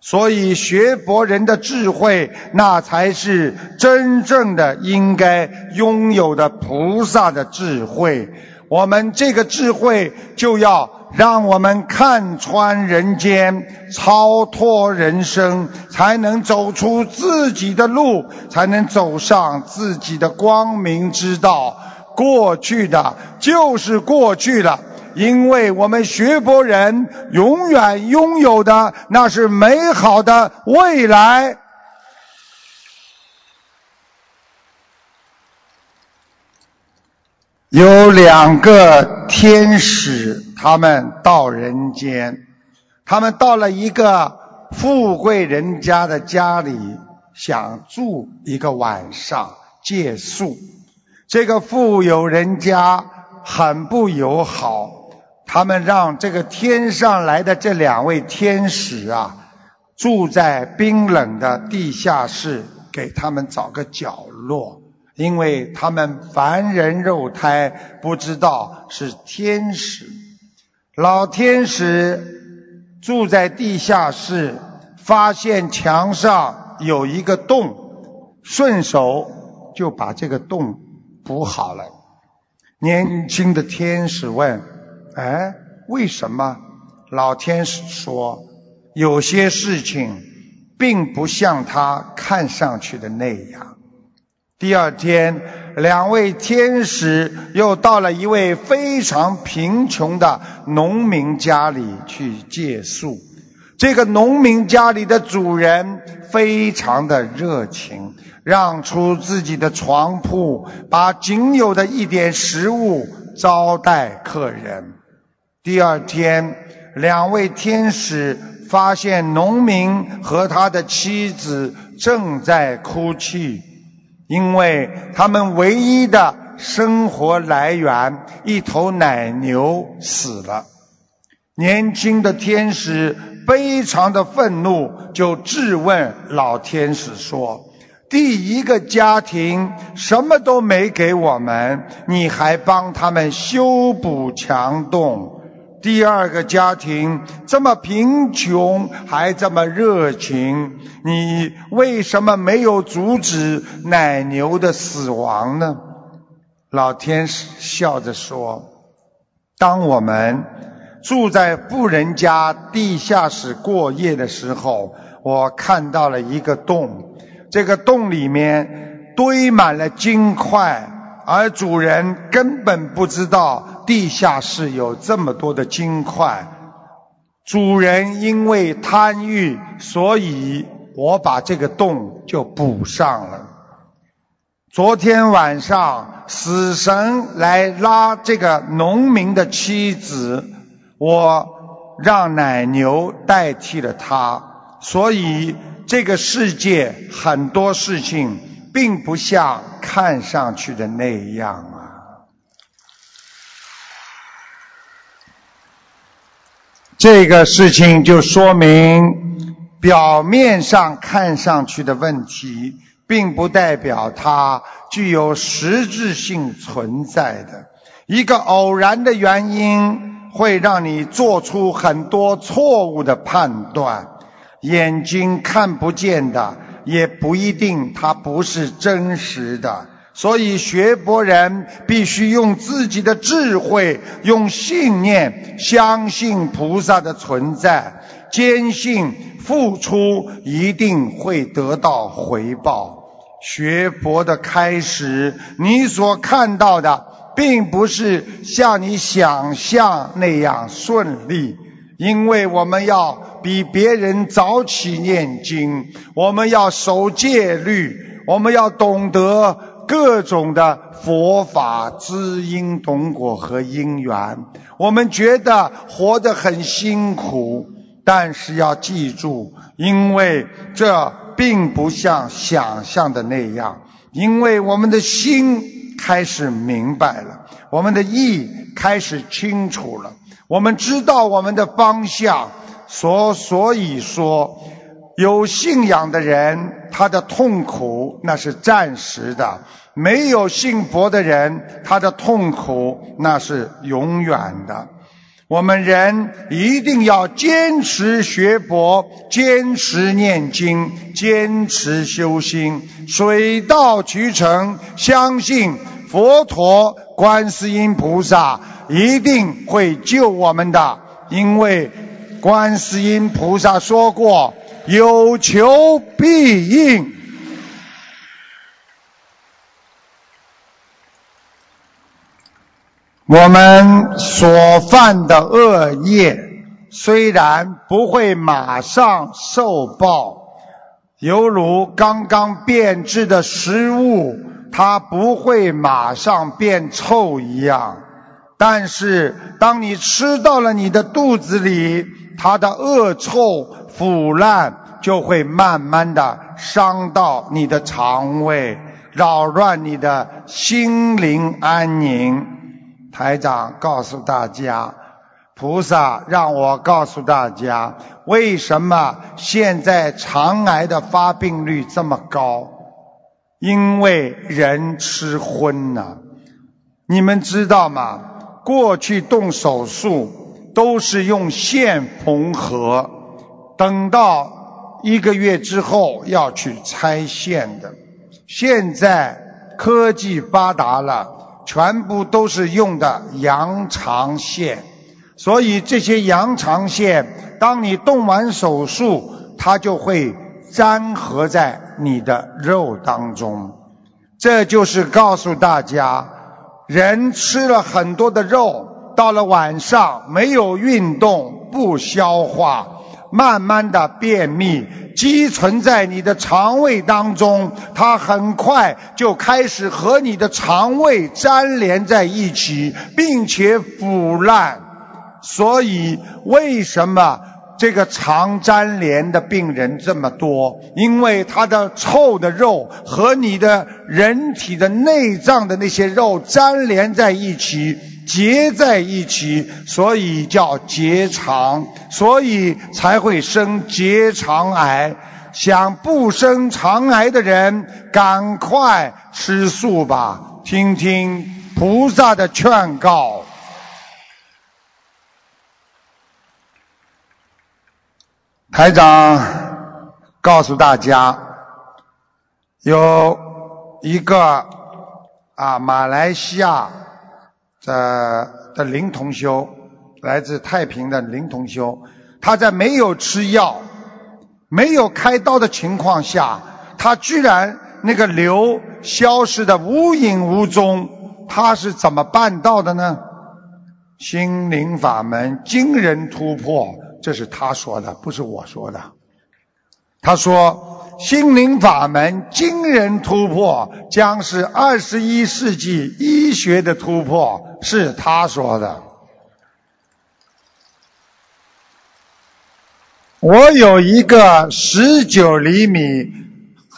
所以，学佛人的智慧，那才是真正的应该拥有的菩萨的智慧。我们这个智慧，就要让我们看穿人间，超脱人生，才能走出自己的路，才能走上自己的光明之道。过去的就是过去了。因为我们学佛人永远拥有的那是美好的未来。有两个天使，他们到人间，他们到了一个富贵人家的家里，想住一个晚上借宿。这个富有人家很不友好。他们让这个天上来的这两位天使啊，住在冰冷的地下室，给他们找个角落，因为他们凡人肉胎不知道是天使。老天使住在地下室，发现墙上有一个洞，顺手就把这个洞补好了。年轻的天使问。哎，为什么老天使说有些事情并不像他看上去的那样？第二天，两位天使又到了一位非常贫穷的农民家里去借宿。这个农民家里的主人非常的热情，让出自己的床铺，把仅有的一点食物招待客人。第二天，两位天使发现农民和他的妻子正在哭泣，因为他们唯一的生活来源——一头奶牛死了。年轻的天使非常的愤怒，就质问老天使说：“第一个家庭什么都没给我们，你还帮他们修补墙洞？”第二个家庭这么贫穷，还这么热情，你为什么没有阻止奶牛的死亡呢？老天使笑着说：“当我们住在富人家地下室过夜的时候，我看到了一个洞，这个洞里面堆满了金块，而主人根本不知道。”地下室有这么多的金块，主人因为贪欲，所以我把这个洞就补上了。昨天晚上，死神来拉这个农民的妻子，我让奶牛代替了他，所以这个世界很多事情并不像看上去的那样啊。这个事情就说明，表面上看上去的问题，并不代表它具有实质性存在的。一个偶然的原因，会让你做出很多错误的判断。眼睛看不见的，也不一定它不是真实的。所以，学佛人必须用自己的智慧，用信念，相信菩萨的存在，坚信付出一定会得到回报。学佛的开始，你所看到的，并不是像你想象那样顺利，因为我们要比别人早起念经，我们要守戒律，我们要懂得。各种的佛法知因懂果和因缘，我们觉得活得很辛苦，但是要记住，因为这并不像想象的那样，因为我们的心开始明白了，我们的意开始清楚了，我们知道我们的方向，所所以说。有信仰的人，他的痛苦那是暂时的；没有信佛的人，他的痛苦那是永远的。我们人一定要坚持学佛，坚持念经，坚持修心，水到渠成。相信佛陀、观世音菩萨一定会救我们的，因为观世音菩萨说过。有求必应。我们所犯的恶业，虽然不会马上受报，犹如刚刚变质的食物，它不会马上变臭一样。但是，当你吃到了你的肚子里，它的恶臭。腐烂就会慢慢的伤到你的肠胃，扰乱你的心灵安宁。台长告诉大家，菩萨让我告诉大家，为什么现在肠癌的发病率这么高？因为人吃荤呢。你们知道吗？过去动手术都是用线缝合。等到一个月之后要去拆线的，现在科技发达了，全部都是用的羊肠线，所以这些羊肠线，当你动完手术，它就会粘合在你的肉当中。这就是告诉大家，人吃了很多的肉，到了晚上没有运动，不消化。慢慢的便秘积存在你的肠胃当中，它很快就开始和你的肠胃粘连在一起，并且腐烂。所以为什么这个肠粘连的病人这么多？因为他的臭的肉和你的人体的内脏的那些肉粘连在一起。结在一起，所以叫结肠，所以才会生结肠癌。想不生肠癌的人，赶快吃素吧，听听菩萨的劝告。台长告诉大家，有一个啊，马来西亚。的的林同修，来自太平的林同修，他在没有吃药、没有开刀的情况下，他居然那个瘤消失的无影无踪，他是怎么办到的呢？心灵法门惊人突破，这是他说的，不是我说的。他说，心灵法门惊人突破，将是二十一世纪医学的突破，是他说的。我有一个十九厘米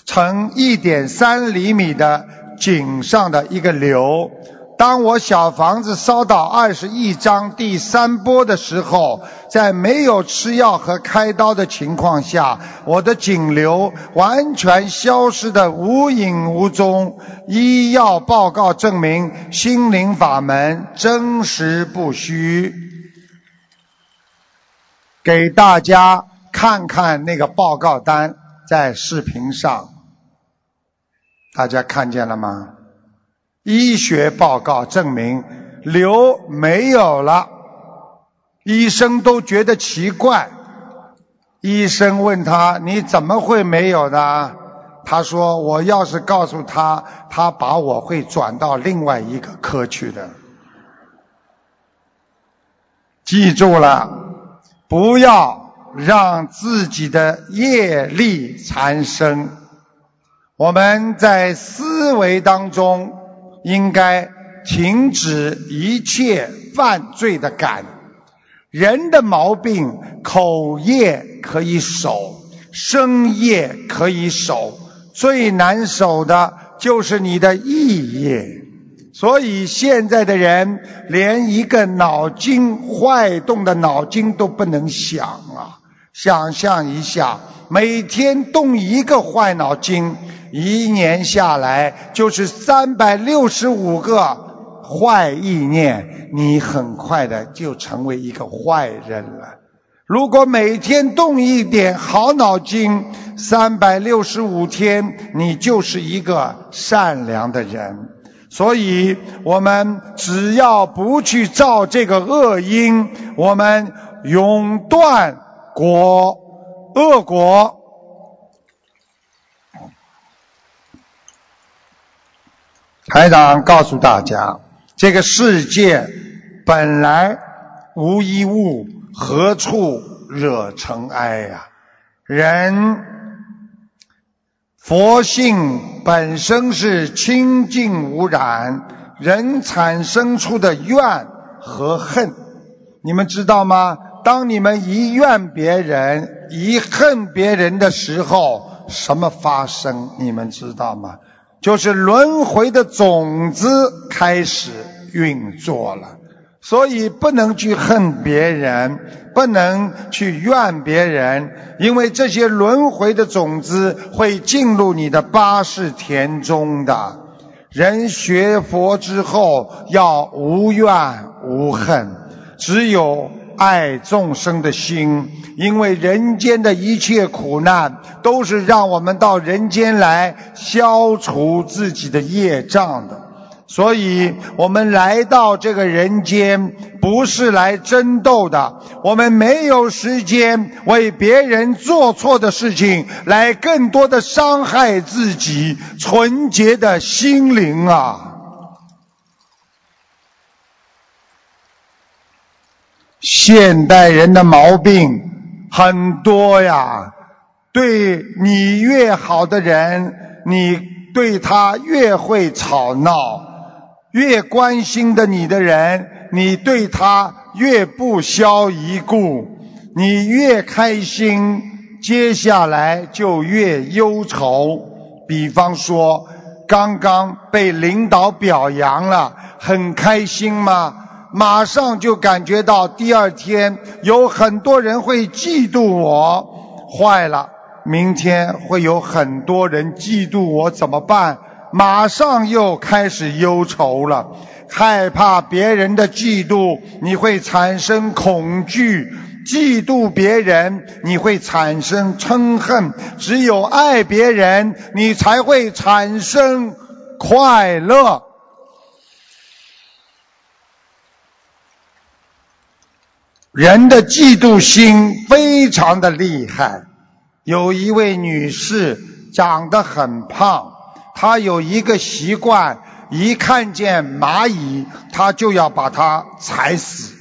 乘一点三厘米的井上的一个瘤。当我小房子烧到二十一章第三波的时候，在没有吃药和开刀的情况下，我的颈瘤完全消失的无影无踪。医药报告证明，心灵法门真实不虚。给大家看看那个报告单，在视频上，大家看见了吗？医学报告证明瘤没有了，医生都觉得奇怪。医生问他：“你怎么会没有呢？”他说：“我要是告诉他，他把我会转到另外一个科去的。”记住了，不要让自己的业力缠身。我们在思维当中。应该停止一切犯罪的感。人的毛病，口业可以守，身业可以守，最难守的就是你的意业。所以现在的人连一个脑筋坏动的脑筋都不能想啊！想象一下，每天动一个坏脑筋。一年下来就是三百六十五个坏意念，你很快的就成为一个坏人了。如果每天动一点好脑筋，三百六十五天你就是一个善良的人。所以，我们只要不去造这个恶因，我们永断果恶果。台长告诉大家，这个世界本来无一物，何处惹尘埃呀？人佛性本身是清净无染，人产生出的怨和恨，你们知道吗？当你们一怨别人、一恨别人的时候，什么发生？你们知道吗？就是轮回的种子开始运作了，所以不能去恨别人，不能去怨别人，因为这些轮回的种子会进入你的八世田中的。人学佛之后要无怨无恨，只有。爱众生的心，因为人间的一切苦难都是让我们到人间来消除自己的业障的，所以我们来到这个人间不是来争斗的，我们没有时间为别人做错的事情来更多的伤害自己纯洁的心灵啊。现代人的毛病很多呀，对你越好的人，你对他越会吵闹；越关心的你的人，你对他越不消一顾。你越开心，接下来就越忧愁。比方说，刚刚被领导表扬了，很开心吗？马上就感觉到第二天有很多人会嫉妒我，坏了，明天会有很多人嫉妒我怎么办？马上又开始忧愁了，害怕别人的嫉妒，你会产生恐惧；嫉妒别人，你会产生嗔恨；只有爱别人，你才会产生快乐。人的嫉妒心非常的厉害。有一位女士长得很胖，她有一个习惯，一看见蚂蚁，她就要把它踩死。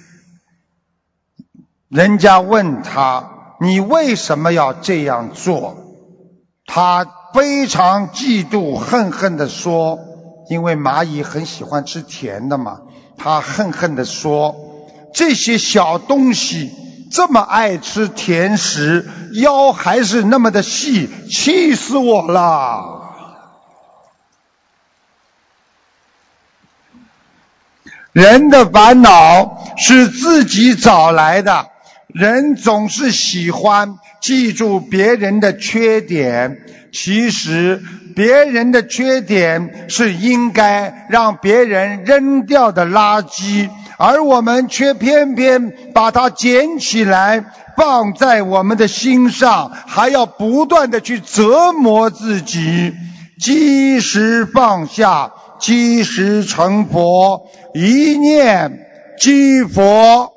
人家问她：“你为什么要这样做？”他非常嫉妒、恨恨地说：“因为蚂蚁很喜欢吃甜的嘛。”他恨恨地说：“这些小东西这么爱吃甜食，腰还是那么的细，气死我了！”人的烦恼是自己找来的，人总是喜欢记住别人的缺点。其实，别人的缺点是应该让别人扔掉的垃圾，而我们却偏偏把它捡起来放在我们的心上，还要不断的去折磨自己。积时放下，积时成佛，一念积佛。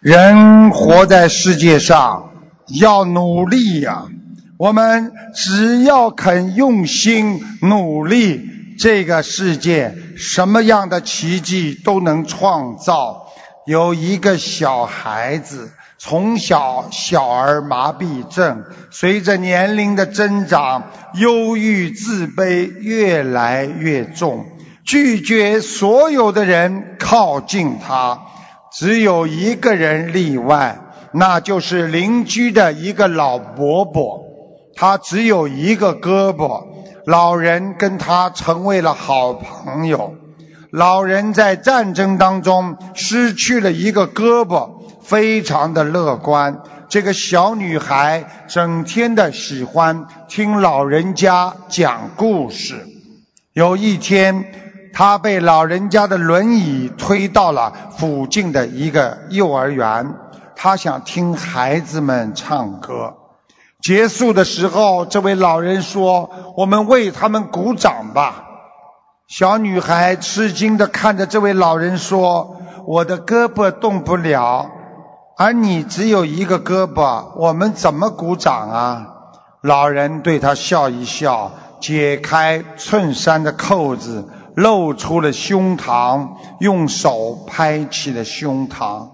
人活在世界上要努力呀，我们只要肯用心努力，这个世界什么样的奇迹都能创造。有一个小孩子从小小儿麻痹症，随着年龄的增长，忧郁自卑越来越重，拒绝所有的人靠近他。只有一个人例外，那就是邻居的一个老伯伯。他只有一个胳膊，老人跟他成为了好朋友。老人在战争当中失去了一个胳膊，非常的乐观。这个小女孩整天的喜欢听老人家讲故事。有一天。他被老人家的轮椅推到了附近的一个幼儿园，他想听孩子们唱歌。结束的时候，这位老人说：“我们为他们鼓掌吧。”小女孩吃惊的看着这位老人说：“我的胳膊动不了，而你只有一个胳膊，我们怎么鼓掌啊？”老人对她笑一笑，解开衬衫的扣子。露出了胸膛，用手拍起了胸膛。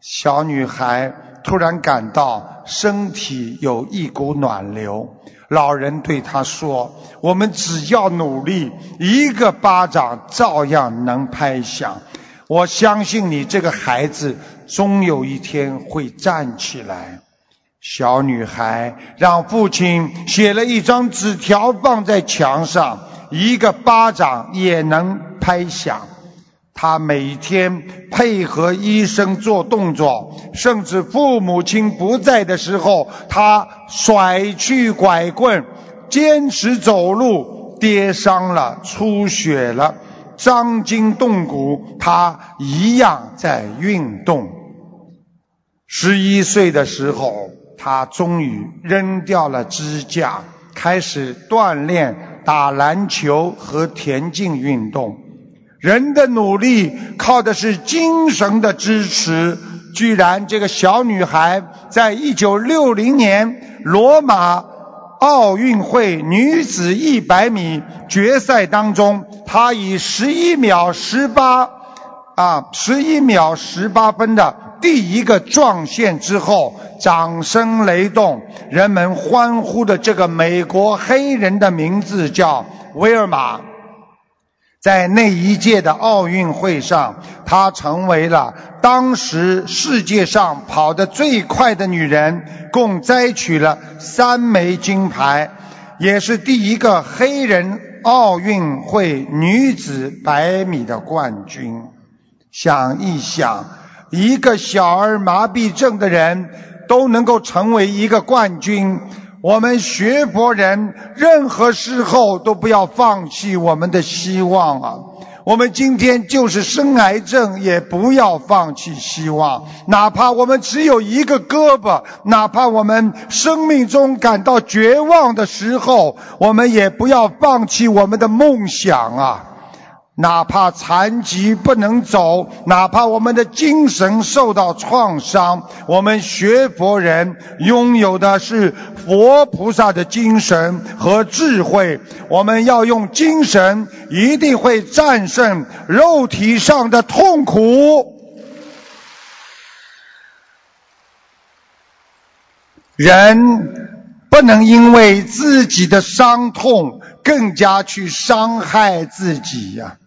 小女孩突然感到身体有一股暖流。老人对他说：“我们只要努力，一个巴掌照样能拍响。我相信你这个孩子，终有一天会站起来。”小女孩让父亲写了一张纸条放在墙上。一个巴掌也能拍响。他每天配合医生做动作，甚至父母亲不在的时候，他甩去拐棍，坚持走路。跌伤了，出血了，伤筋动骨，他一样在运动。十一岁的时候，他终于扔掉了支架，开始锻炼。打篮球和田径运动，人的努力靠的是精神的支持。居然这个小女孩在一九六零年罗马奥运会女子一百米决赛当中，她以十一秒十八啊，十一秒十八分的。第一个撞线之后，掌声雷动，人们欢呼的这个美国黑人的名字叫威尔玛。在那一届的奥运会上，她成为了当时世界上跑得最快的女人，共摘取了三枚金牌，也是第一个黑人奥运会女子百米的冠军。想一想。一个小儿麻痹症的人都能够成为一个冠军。我们学佛人任何时候都不要放弃我们的希望啊！我们今天就是生癌症，也不要放弃希望。哪怕我们只有一个胳膊，哪怕我们生命中感到绝望的时候，我们也不要放弃我们的梦想啊！哪怕残疾不能走，哪怕我们的精神受到创伤，我们学佛人拥有的是佛菩萨的精神和智慧。我们要用精神，一定会战胜肉体上的痛苦。人不能因为自己的伤痛，更加去伤害自己呀。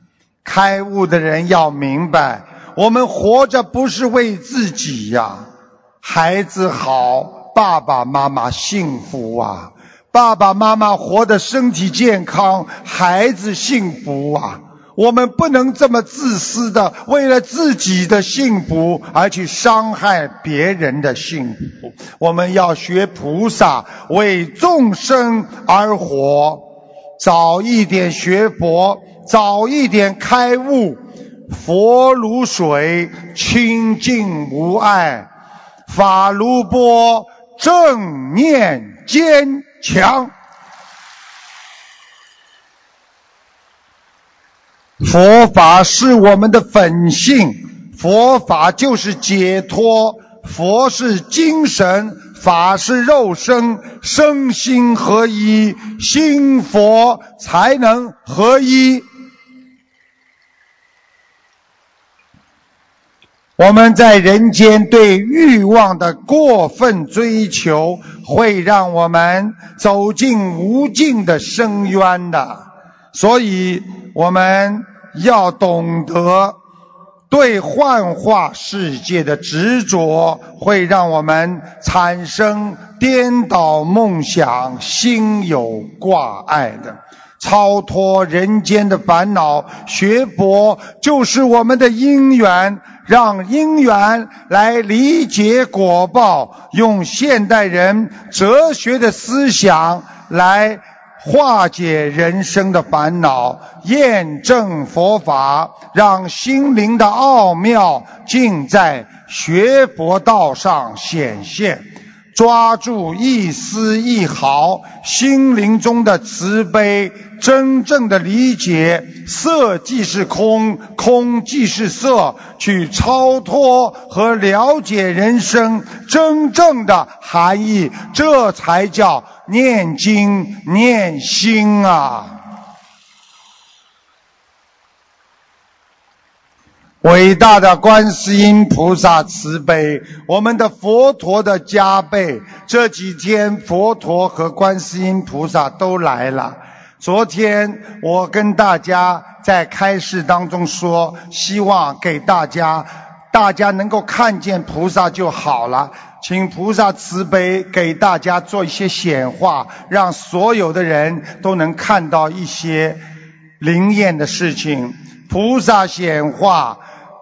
开悟的人要明白，我们活着不是为自己呀。孩子好，爸爸妈妈幸福啊！爸爸妈妈活得身体健康，孩子幸福啊！我们不能这么自私的，为了自己的幸福而去伤害别人的幸福。我们要学菩萨，为众生而活，早一点学佛。早一点开悟，佛如水，清净无碍；法如波，正念坚强。佛法是我们的本性，佛法就是解脱，佛是精神，法是肉身，身心合一，心佛才能合一。我们在人间对欲望的过分追求，会让我们走进无尽的深渊的。所以，我们要懂得，对幻化世界的执着，会让我们产生颠倒梦想、心有挂碍的。超脱人间的烦恼，学佛就是我们的因缘，让因缘来理解果报，用现代人哲学的思想来化解人生的烦恼，验证佛法，让心灵的奥妙尽在学佛道上显现。抓住一丝一毫心灵中的慈悲，真正的理解色即是空，空即是色，去超脱和了解人生真正的含义，这才叫念经念心啊！伟大的观世音菩萨慈悲，我们的佛陀的加倍。这几天佛陀和观世音菩萨都来了。昨天我跟大家在开示当中说，希望给大家，大家能够看见菩萨就好了。请菩萨慈悲给大家做一些显化，让所有的人都能看到一些灵验的事情。菩萨显化。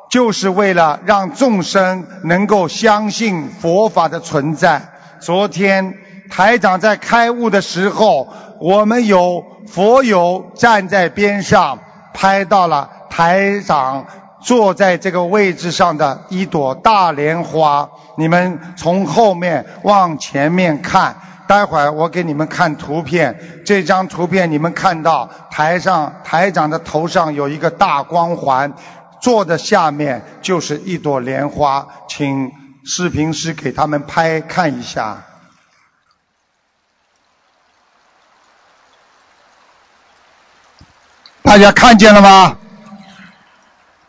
就是为了让众生能够相信佛法的存在。昨天台长在开悟的时候，我们有佛友站在边上，拍到了台长坐在这个位置上的一朵大莲花。你们从后面往前面看，待会儿我给你们看图片。这张图片你们看到台上台长的头上有一个大光环。坐的下面就是一朵莲花，请视频师给他们拍看一下。大家看见了吗？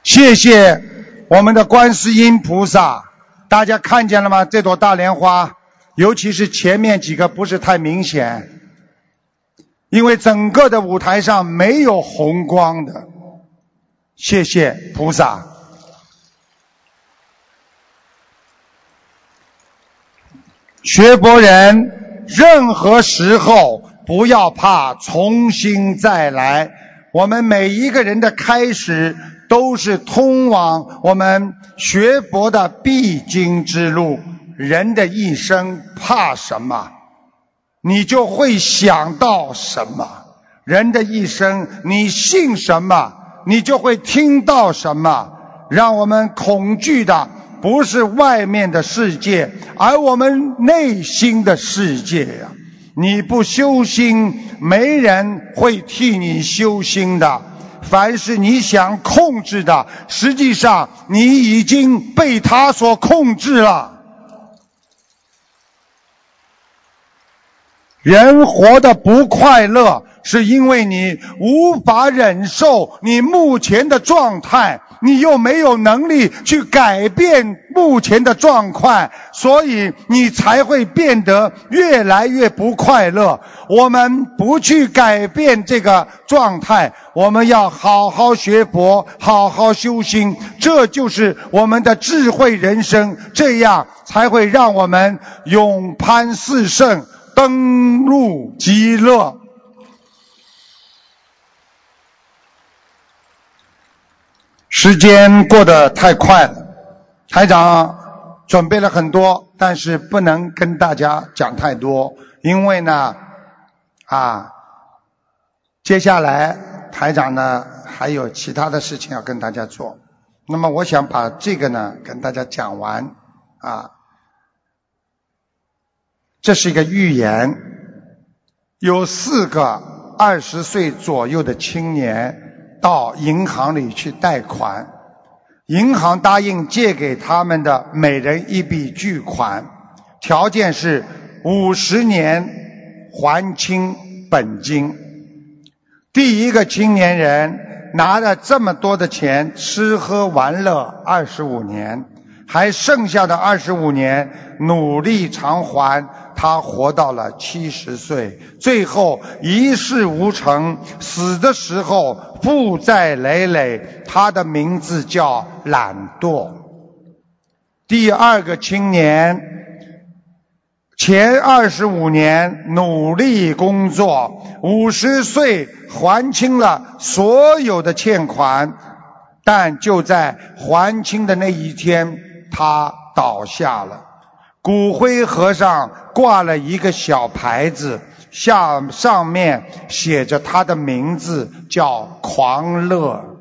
谢谢我们的观世音菩萨，大家看见了吗？这朵大莲花，尤其是前面几个不是太明显，因为整个的舞台上没有红光的。谢谢菩萨。学佛人，任何时候不要怕重新再来。我们每一个人的开始，都是通往我们学佛的必经之路。人的一生怕什么，你就会想到什么。人的一生，你信什么？你就会听到什么？让我们恐惧的不是外面的世界，而我们内心的世界呀！你不修心，没人会替你修心的。凡是你想控制的，实际上你已经被他所控制了。人活得不快乐，是因为你无法忍受你目前的状态，你又没有能力去改变目前的状况，所以你才会变得越来越不快乐。我们不去改变这个状态，我们要好好学佛，好好修心，这就是我们的智慧人生，这样才会让我们永攀四圣。登陆极乐。时间过得太快了，台长准备了很多，但是不能跟大家讲太多，因为呢，啊，接下来台长呢还有其他的事情要跟大家做，那么我想把这个呢跟大家讲完啊。这是一个预言，有四个二十岁左右的青年到银行里去贷款，银行答应借给他们的每人一笔巨款，条件是五十年还清本金。第一个青年人拿了这么多的钱，吃喝玩乐二十五年，还剩下的二十五年努力偿还。他活到了七十岁，最后一事无成，死的时候负债累累。他的名字叫懒惰。第二个青年，前二十五年努力工作，五十岁还清了所有的欠款，但就在还清的那一天，他倒下了。骨灰盒上挂了一个小牌子，下上面写着他的名字，叫狂乐。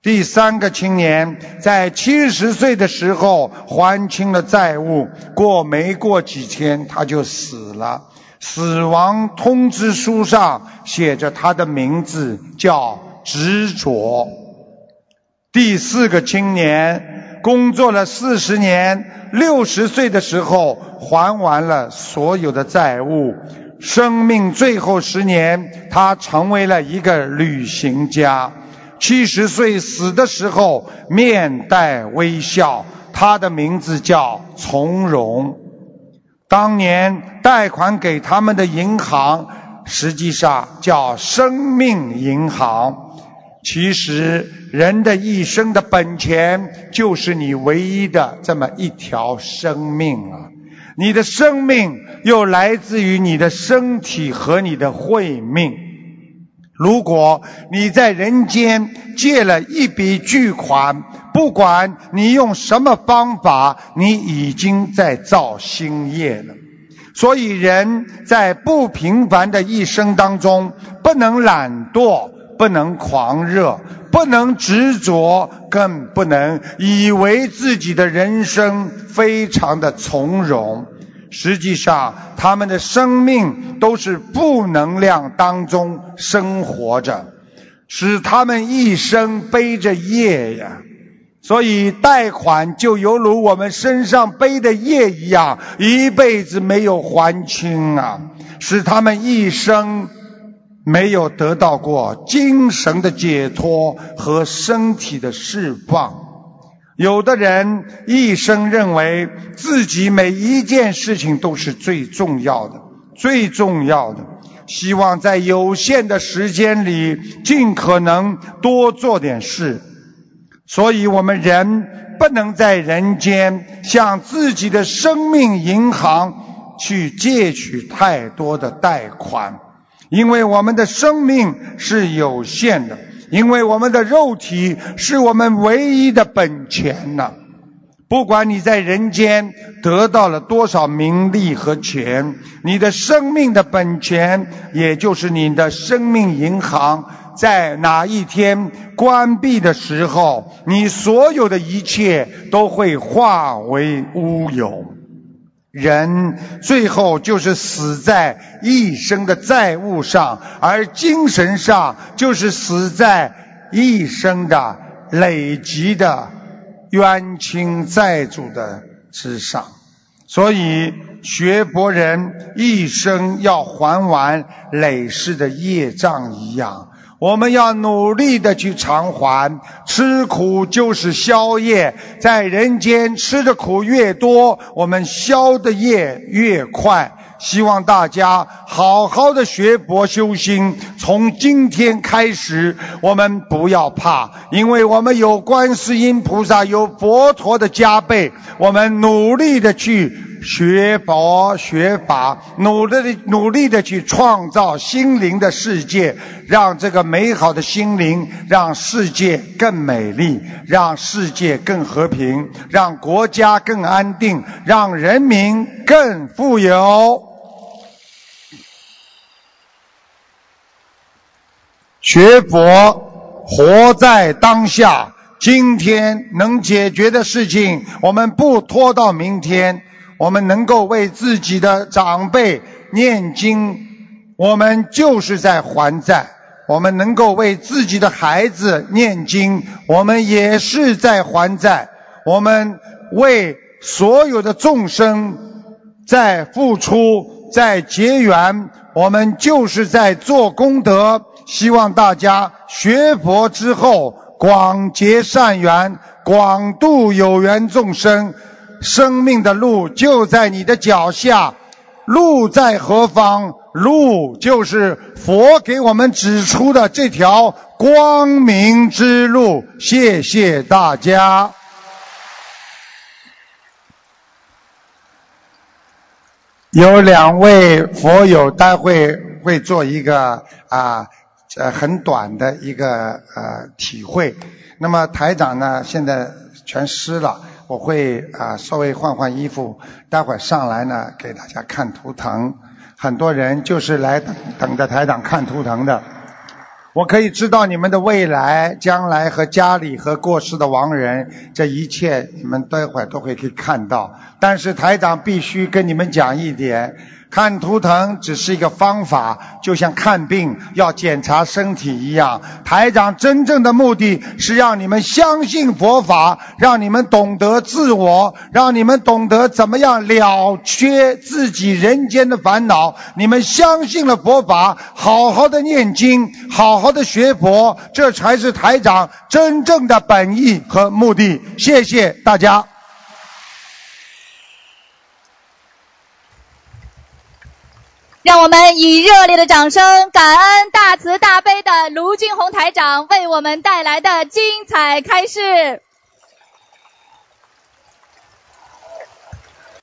第三个青年在七十岁的时候还清了债务，过没过几天他就死了，死亡通知书上写着他的名字，叫执着。第四个青年工作了四十年。六十岁的时候还完了所有的债务，生命最后十年，他成为了一个旅行家。七十岁死的时候面带微笑，他的名字叫从容。当年贷款给他们的银行，实际上叫生命银行。其实，人的一生的本钱就是你唯一的这么一条生命啊！你的生命又来自于你的身体和你的慧命。如果你在人间借了一笔巨款，不管你用什么方法，你已经在造新业了。所以，人在不平凡的一生当中，不能懒惰。不能狂热，不能执着，更不能以为自己的人生非常的从容。实际上，他们的生命都是负能量当中生活着，使他们一生背着业呀。所以，贷款就犹如我们身上背的业一样，一辈子没有还清啊，使他们一生。没有得到过精神的解脱和身体的释放。有的人一生认为自己每一件事情都是最重要的，最重要的，希望在有限的时间里尽可能多做点事。所以我们人不能在人间向自己的生命银行去借取太多的贷款。因为我们的生命是有限的，因为我们的肉体是我们唯一的本钱呐。不管你在人间得到了多少名利和钱，你的生命的本钱，也就是你的生命银行，在哪一天关闭的时候，你所有的一切都会化为乌有。人最后就是死在一生的债务上，而精神上就是死在一生的累积的冤亲债主的之上。所以，学佛人一生要还完累世的业障一样。我们要努力的去偿还，吃苦就是消业，在人间吃的苦越多，我们消的业越快。希望大家好好的学佛修心，从今天开始，我们不要怕，因为我们有观世音菩萨，有佛陀的加倍，我们努力的去。学佛学法，努力的努力的去创造心灵的世界，让这个美好的心灵，让世界更美丽，让世界更和平，让国家更安定，让人民更富有。学佛，活在当下，今天能解决的事情，我们不拖到明天。我们能够为自己的长辈念经，我们就是在还债；我们能够为自己的孩子念经，我们也是在还债；我们为所有的众生在付出、在结缘，我们就是在做功德。希望大家学佛之后，广结善缘，广度有缘众生。生命的路就在你的脚下，路在何方？路就是佛给我们指出的这条光明之路。谢谢大家。有两位佛友，待会会做一个啊呃很短的一个呃体会。那么台长呢，现在全湿了。我会啊稍微换换衣服，待会儿上来呢给大家看图腾。很多人就是来等等着台长看图腾的。我可以知道你们的未来、将来和家里和过世的亡人，这一切你们待会儿都会可以看到。但是台长必须跟你们讲一点。看图腾只是一个方法，就像看病要检查身体一样。台长真正的目的是让你们相信佛法，让你们懂得自我，让你们懂得怎么样了却自己人间的烦恼。你们相信了佛法，好好的念经，好好的学佛，这才是台长真正的本意和目的。谢谢大家。让我们以热烈的掌声，感恩大慈大悲的卢俊宏台长为我们带来的精彩开示。